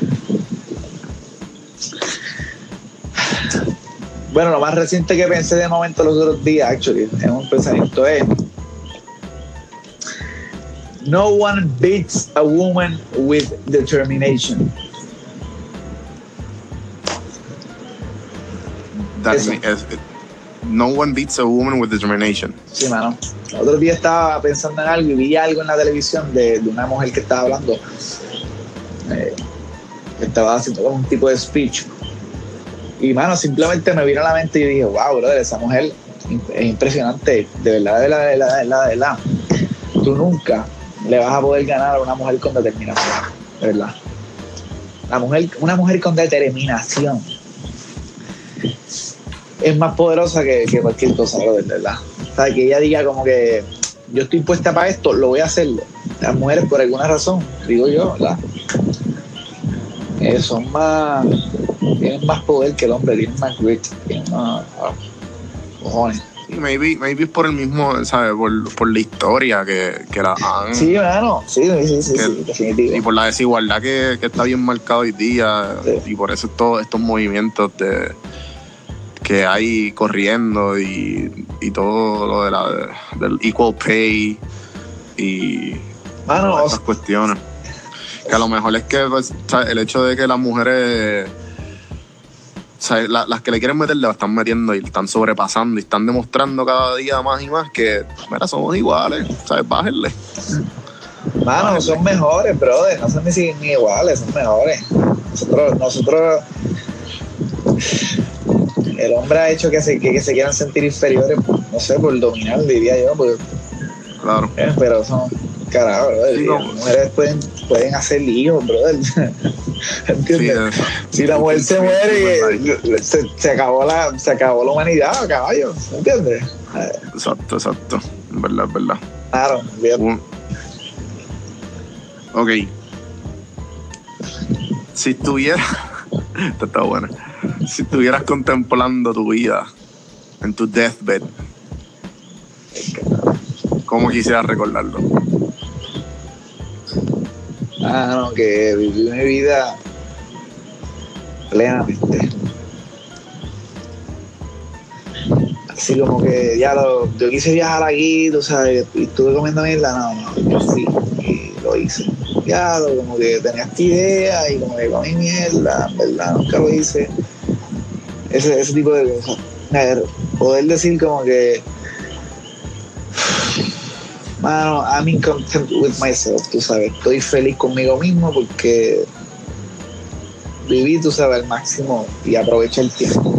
[SPEAKER 5] Bueno, lo más reciente que pensé de momento los otros días, actually, en un pensamiento es No one beats a woman with determination.
[SPEAKER 2] That
[SPEAKER 5] Eso.
[SPEAKER 2] me- es- no one beats a woman with determination.
[SPEAKER 5] Sí, mano. El otro día estaba pensando en algo y vi algo en la televisión de, de una mujer que estaba hablando. Eh, estaba haciendo como un tipo de speech. Y, mano, simplemente me vino a la mente y dije, wow, brother, esa mujer es impresionante. De verdad, de verdad, de verdad, de verdad, de verdad. Tú nunca le vas a poder ganar a una mujer con determinación. De verdad. La mujer, una mujer con determinación es más poderosa que, cualquier cosa, de verdad. O sea, que ella diga como que yo estoy puesta para esto, lo voy a hacer. Las mujeres, por alguna razón, digo yo, ¿verdad? Eh, son más. Tienen más poder que el hombre, tienen más grit, tienen más. ah, cojones.
[SPEAKER 2] Maybe, maybe por el mismo, ¿sabes? Por, por la historia que, que la han.
[SPEAKER 5] Sí, mano, sí, sí, sí,
[SPEAKER 2] Que-
[SPEAKER 5] sí, definitivo.
[SPEAKER 2] Y por la desigualdad que, que está bien marcada hoy día.
[SPEAKER 5] Sí.
[SPEAKER 2] Y por eso todos estos movimientos de que hay corriendo y, y todo lo de la, del equal pay y
[SPEAKER 5] Mano,
[SPEAKER 2] todas
[SPEAKER 5] o
[SPEAKER 2] esas cuestiones. Que a lo mejor es que pues, el hecho de que las mujeres, o sea, la- las que le quieren meter, le están metiendo y están sobrepasando y están demostrando cada día más y más que, mira, somos iguales, ¿sabes? Bájenle.
[SPEAKER 5] Mano, son mejores, brother. No son ni, si- ni iguales, son mejores. Nosotros, nosotros. El hombre ha hecho que se, que, que se quieran sentir inferiores, no sé, por dominar, diría yo, pues,
[SPEAKER 2] Claro.
[SPEAKER 5] eh, pero son. Carajo, brother.
[SPEAKER 2] Sí, no.
[SPEAKER 5] las mujeres pueden, pueden hacer hijos, brother.
[SPEAKER 2] Sí,
[SPEAKER 5] ¿Entiendes?
[SPEAKER 2] exacto.
[SPEAKER 5] si la mujer se
[SPEAKER 2] Sí,
[SPEAKER 5] muere,
[SPEAKER 2] sí,
[SPEAKER 5] se, se acabó la, se acabó la humanidad, caballo. ¿Entiendes?
[SPEAKER 2] Exacto, exacto. Verdad, verdad.
[SPEAKER 5] Claro, bien.
[SPEAKER 2] Un- Ok. Si estuvieras. Esta está buena. Si estuvieras contemplando tu vida en tu deathbed, ¿cómo quisieras recordarlo?
[SPEAKER 5] Ah, no, que viví mi vida plenamente. Así como que ya lo, yo quise viajar aquí, tú sabes, y estuve comiendo mierda, no, no, yo fui y lo hice. Ya lo, como que tenía esta idea y como que comí mierda, en verdad, nunca lo hice. Ese, ese tipo de cosas. Ver, poder decir como que Mano, I'm content with myself, tú sabes. Estoy feliz conmigo mismo porque viví, tú sabes, al máximo y aproveché el tiempo.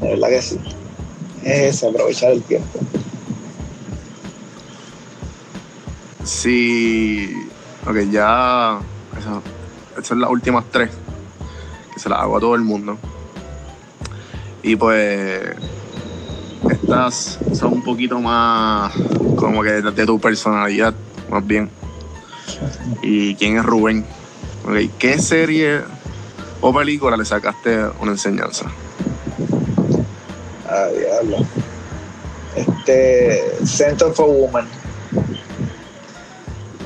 [SPEAKER 5] De verdad que sí. Es aprovechar el tiempo.
[SPEAKER 2] Si. Ok, ya. Esas son las últimas tres. Que se las hago a todo el mundo. Y pues. Estas son un poquito más. Como que de, de tu personalidad, más bien. ¿Y quién es Rubén? Ok, ¿qué serie o película le sacaste una enseñanza?
[SPEAKER 5] Ah, diablo. Este. Center for Woman.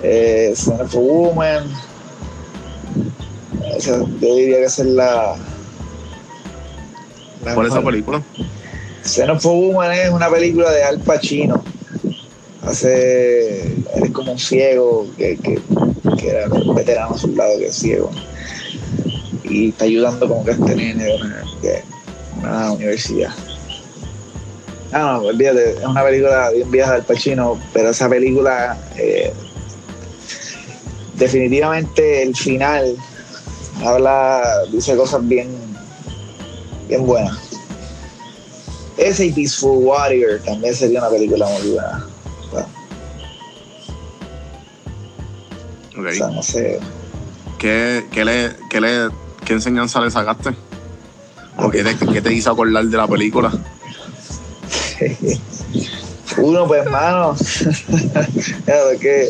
[SPEAKER 5] Eh, of a Woman. Esa, yo diría que esa es la. La
[SPEAKER 2] ¿Cuál es esa película?
[SPEAKER 5] A Woman es una película de Al Pacino. Hace. Él es como un ciego que, que, que era un veterano soldado que es ciego. Y está ayudando como que este nene de una, de una universidad. Ah, no, olvídate, es una película bien vieja del Pacino, pero esa película, eh, definitivamente el final habla, dice cosas bien, bien buenas. Ese y Peaceful Warrior también sería una película muy buena.
[SPEAKER 2] Ok.
[SPEAKER 5] O sea, no sé.
[SPEAKER 2] ¿Qué, qué le, qué, le, ¿Qué enseñanza le sacaste? ¿O qué te, qué te hizo acordar de la película?
[SPEAKER 5] Uno, pues, mano, claro, es que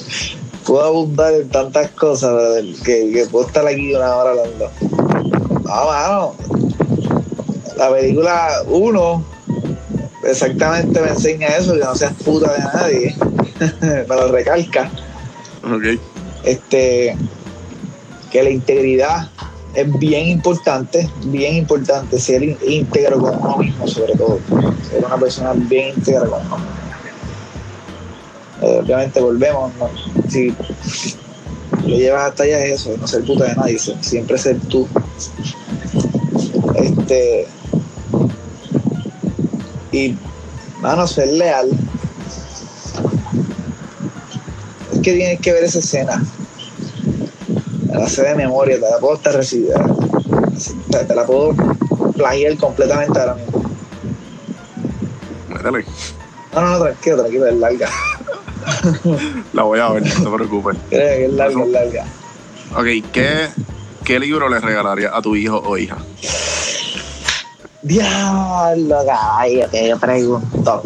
[SPEAKER 5] puedo abundar en tantas cosas, que, que puedo estar aquí una hora hablando. No, mano, la película uno exactamente me enseña eso, que no seas puta de nadie. me lo recalca.
[SPEAKER 2] Ok.
[SPEAKER 5] Este, que la integridad es bien importante, bien importante, ser íntegro con uno mismo, sobre todo. Ser una persona bien íntegra con uno mismo. Eh, obviamente volvemos, ¿no? si lo llevas hasta allá es eso, no ser puta de nadie, siempre ser tú. Este y mano, ser leal. Es que tienes que ver esa escena. La sé de memoria, te la puedo estar recibiendo. Te, la puedo plagiar completamente ahora mismo.
[SPEAKER 2] Métele.
[SPEAKER 5] No, no, no, tranquilo, tranquilo, es larga.
[SPEAKER 2] La voy a ver, no te preocupes.
[SPEAKER 5] Creo que es larga, es larga.
[SPEAKER 2] Ok, ¿qué, ¿qué libro le regalarías a tu hijo o hija?
[SPEAKER 5] Diablo, caballo, que yo pregunto.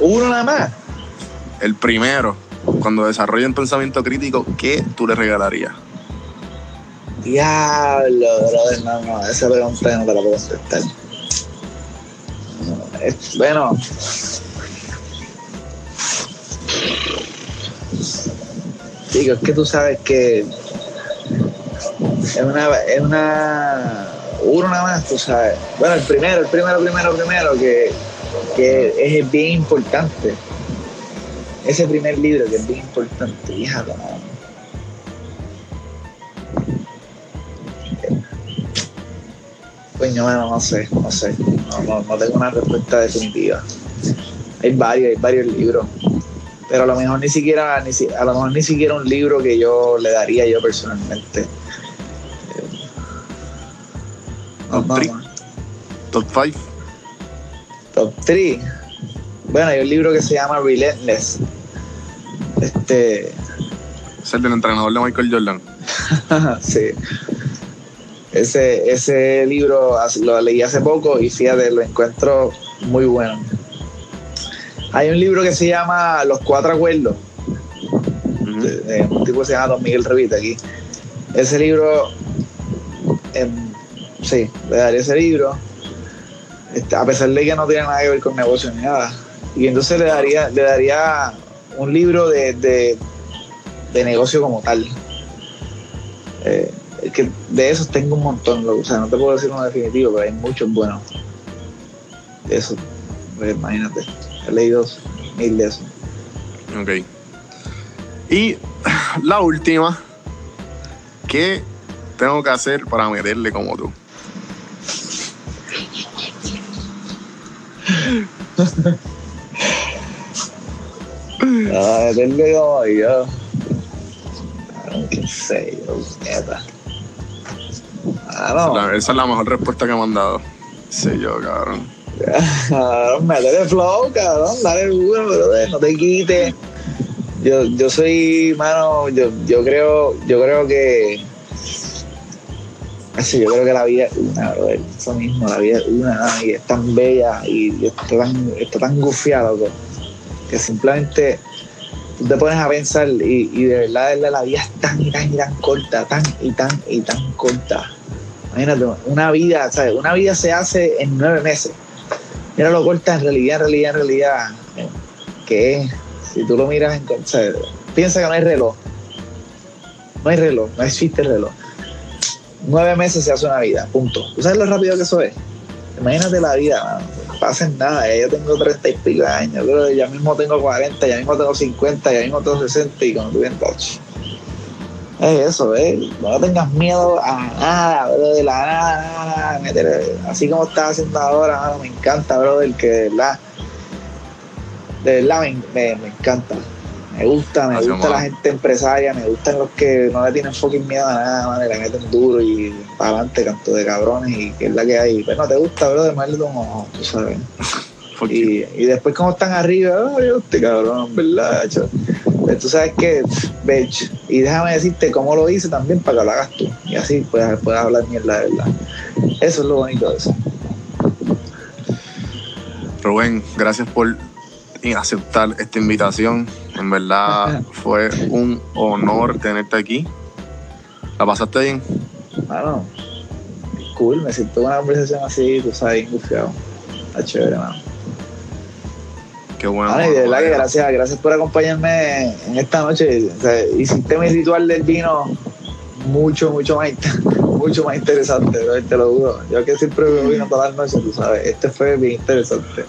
[SPEAKER 5] Uno nada más.
[SPEAKER 2] El primero, cuando desarrollen pensamiento crítico, ¿qué tú le regalarías?
[SPEAKER 5] Diablo, brother, no, no, esa pregunta no te la puedo contestar. No, es- bueno. Digo, es que tú sabes que es una, es una, uno nada más, tú sabes. Bueno, el primero, el primero, primero, primero, que, que es bien importante. Ese primer libro que es bien importante, hija. Coño, mano, no sé, no sé. No, no, no tengo una respuesta definitiva. Hay varios, hay varios libros. Pero a lo mejor ni siquiera, ni a lo mejor ni siquiera un libro que yo le daría yo personalmente.
[SPEAKER 2] Top
[SPEAKER 5] no,
[SPEAKER 2] three.
[SPEAKER 5] no.
[SPEAKER 2] Top 5.
[SPEAKER 5] Top 3. Bueno, hay un libro que se llama Relentless. Este,
[SPEAKER 2] Es el del entrenador de Michael Jordan.
[SPEAKER 5] sí. Ese, ese libro lo leí hace poco y fíjate, lo encuentro muy bueno. Hay un libro que se llama Los Cuatro Acuerdos,
[SPEAKER 2] Ujú.
[SPEAKER 5] de, de un tipo que se llama Don Miguel Revita aquí. Ese libro, em, sí, le daría ese libro, este, a pesar de que no tiene nada que ver con negocios ni nada. Y entonces le daría, le daría un libro de, de, negocio como tal. Eh, que de esos tengo un montón, o sea, no te puedo decir uno definitivo, pero hay muchos buenos. De esos, pues, imagínate, he leído mil de esos.
[SPEAKER 2] Ok. Y la última, ¿qué tengo que hacer para meterle como tú?
[SPEAKER 5] Ah, meterle como yo. Ah, qué sé yo, neta. Ah, no.
[SPEAKER 2] Esa, es la, esa es la mejor respuesta que me han dado. Sí, yo, cabrón.
[SPEAKER 5] Cabrón, métele flow, cabrón, dale duro, brother, no te quites. Yo, yo soy, mano, yo, yo creo, yo creo que. Yo creo que la vida es una, brother. Eso mismo, la vida es una, y es tan bella y está tan, está tan gufiada, loco, que simplemente tú te pones a pensar y, de verdad, la vida es tan y tan y tan corta, tan y tan y tan corta. Imagínate, una vida, ¿sabes? Una vida se hace en nueve meses. Mira lo corta en realidad, en realidad, en realidad, que si tú lo miras en, piensa que no hay reloj. No hay reloj, no existe reloj. Nueve meses se hace una vida, punto. ¿Tú sabes lo rápido que eso es? Imagínate la vida. No pasa en nada. Yo tengo treinta y pico de años, bro. Ya mismo tengo 40, ya mismo tengo 50, ya mismo tengo 60 y cuando tú en touch. Es eso, ¿eh? No tengas miedo a nada, de la nada, nada, así como estás haciendo ahora, mano, me encanta, bro, el que de verdad, de verdad me, me- me encanta. Me gusta, me
[SPEAKER 2] Gracias,
[SPEAKER 5] gusta la gente empresaria, me gustan los que no le tienen fucking miedo a nada, mano, y la meten duro y para adelante, canto de cabrones, y que es la que hay. Pero no te gusta, bro, de darle como, tú sabes. Y, y después como están arriba, ay, este cabrón, ¿verdad? Cho? Pero tú sabes que, bitch, y déjame decirte cómo lo hice también para que lo hagas tú. Y así puedes, puedes hablar mierda de verdad. Eso es lo bonito de eso.
[SPEAKER 2] Rubén, gracias por aceptar esta invitación. En verdad fue un honor tenerte aquí. ¿La pasaste bien?
[SPEAKER 5] Mano, cool, me siento una conversación así, tú sabes, gufiado. Está chévere, mano.
[SPEAKER 2] Qué bueno.
[SPEAKER 5] Mano, y de verdad que gracias, gracias por acompañarme en esta noche. O sea, hiciste mi ritual del vino mucho, mucho más, mucho más interesante, te lo juro. Yo que siempre bebo vino todas las noches, tú sabes. Este fue bien interesante.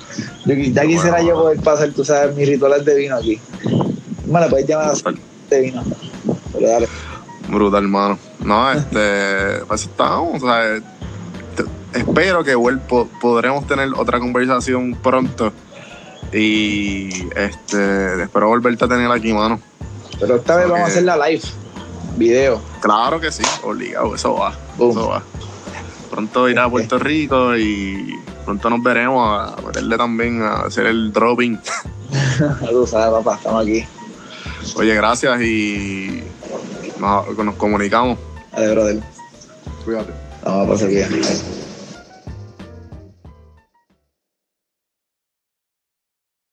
[SPEAKER 5] Yo, ya quisiera
[SPEAKER 2] Bueno,
[SPEAKER 5] yo poder pasar, tú sabes, mis rituales de vino aquí. Bueno, puedes llamar a de vino. Pero dale.
[SPEAKER 2] brutal, hermano. No, este, pues estamos. O sea, te- espero que vuel- po- podremos tener otra conversación pronto. Y este, espero volverte a tener aquí, mano.
[SPEAKER 5] Pero esta vez vamos a hacer la live. Video.
[SPEAKER 2] Claro que sí, obligado, eso va.
[SPEAKER 5] Boom.
[SPEAKER 2] Eso va. Pronto irá a Puerto Rico y pronto nos veremos a meterle también a hacer el dropping.
[SPEAKER 5] Tú sabes, papá, estamos aquí.
[SPEAKER 2] Oye, gracias y nos, nos comunicamos.
[SPEAKER 5] Dale, brother.
[SPEAKER 2] Cuídate.
[SPEAKER 5] Vamos a pasar bien.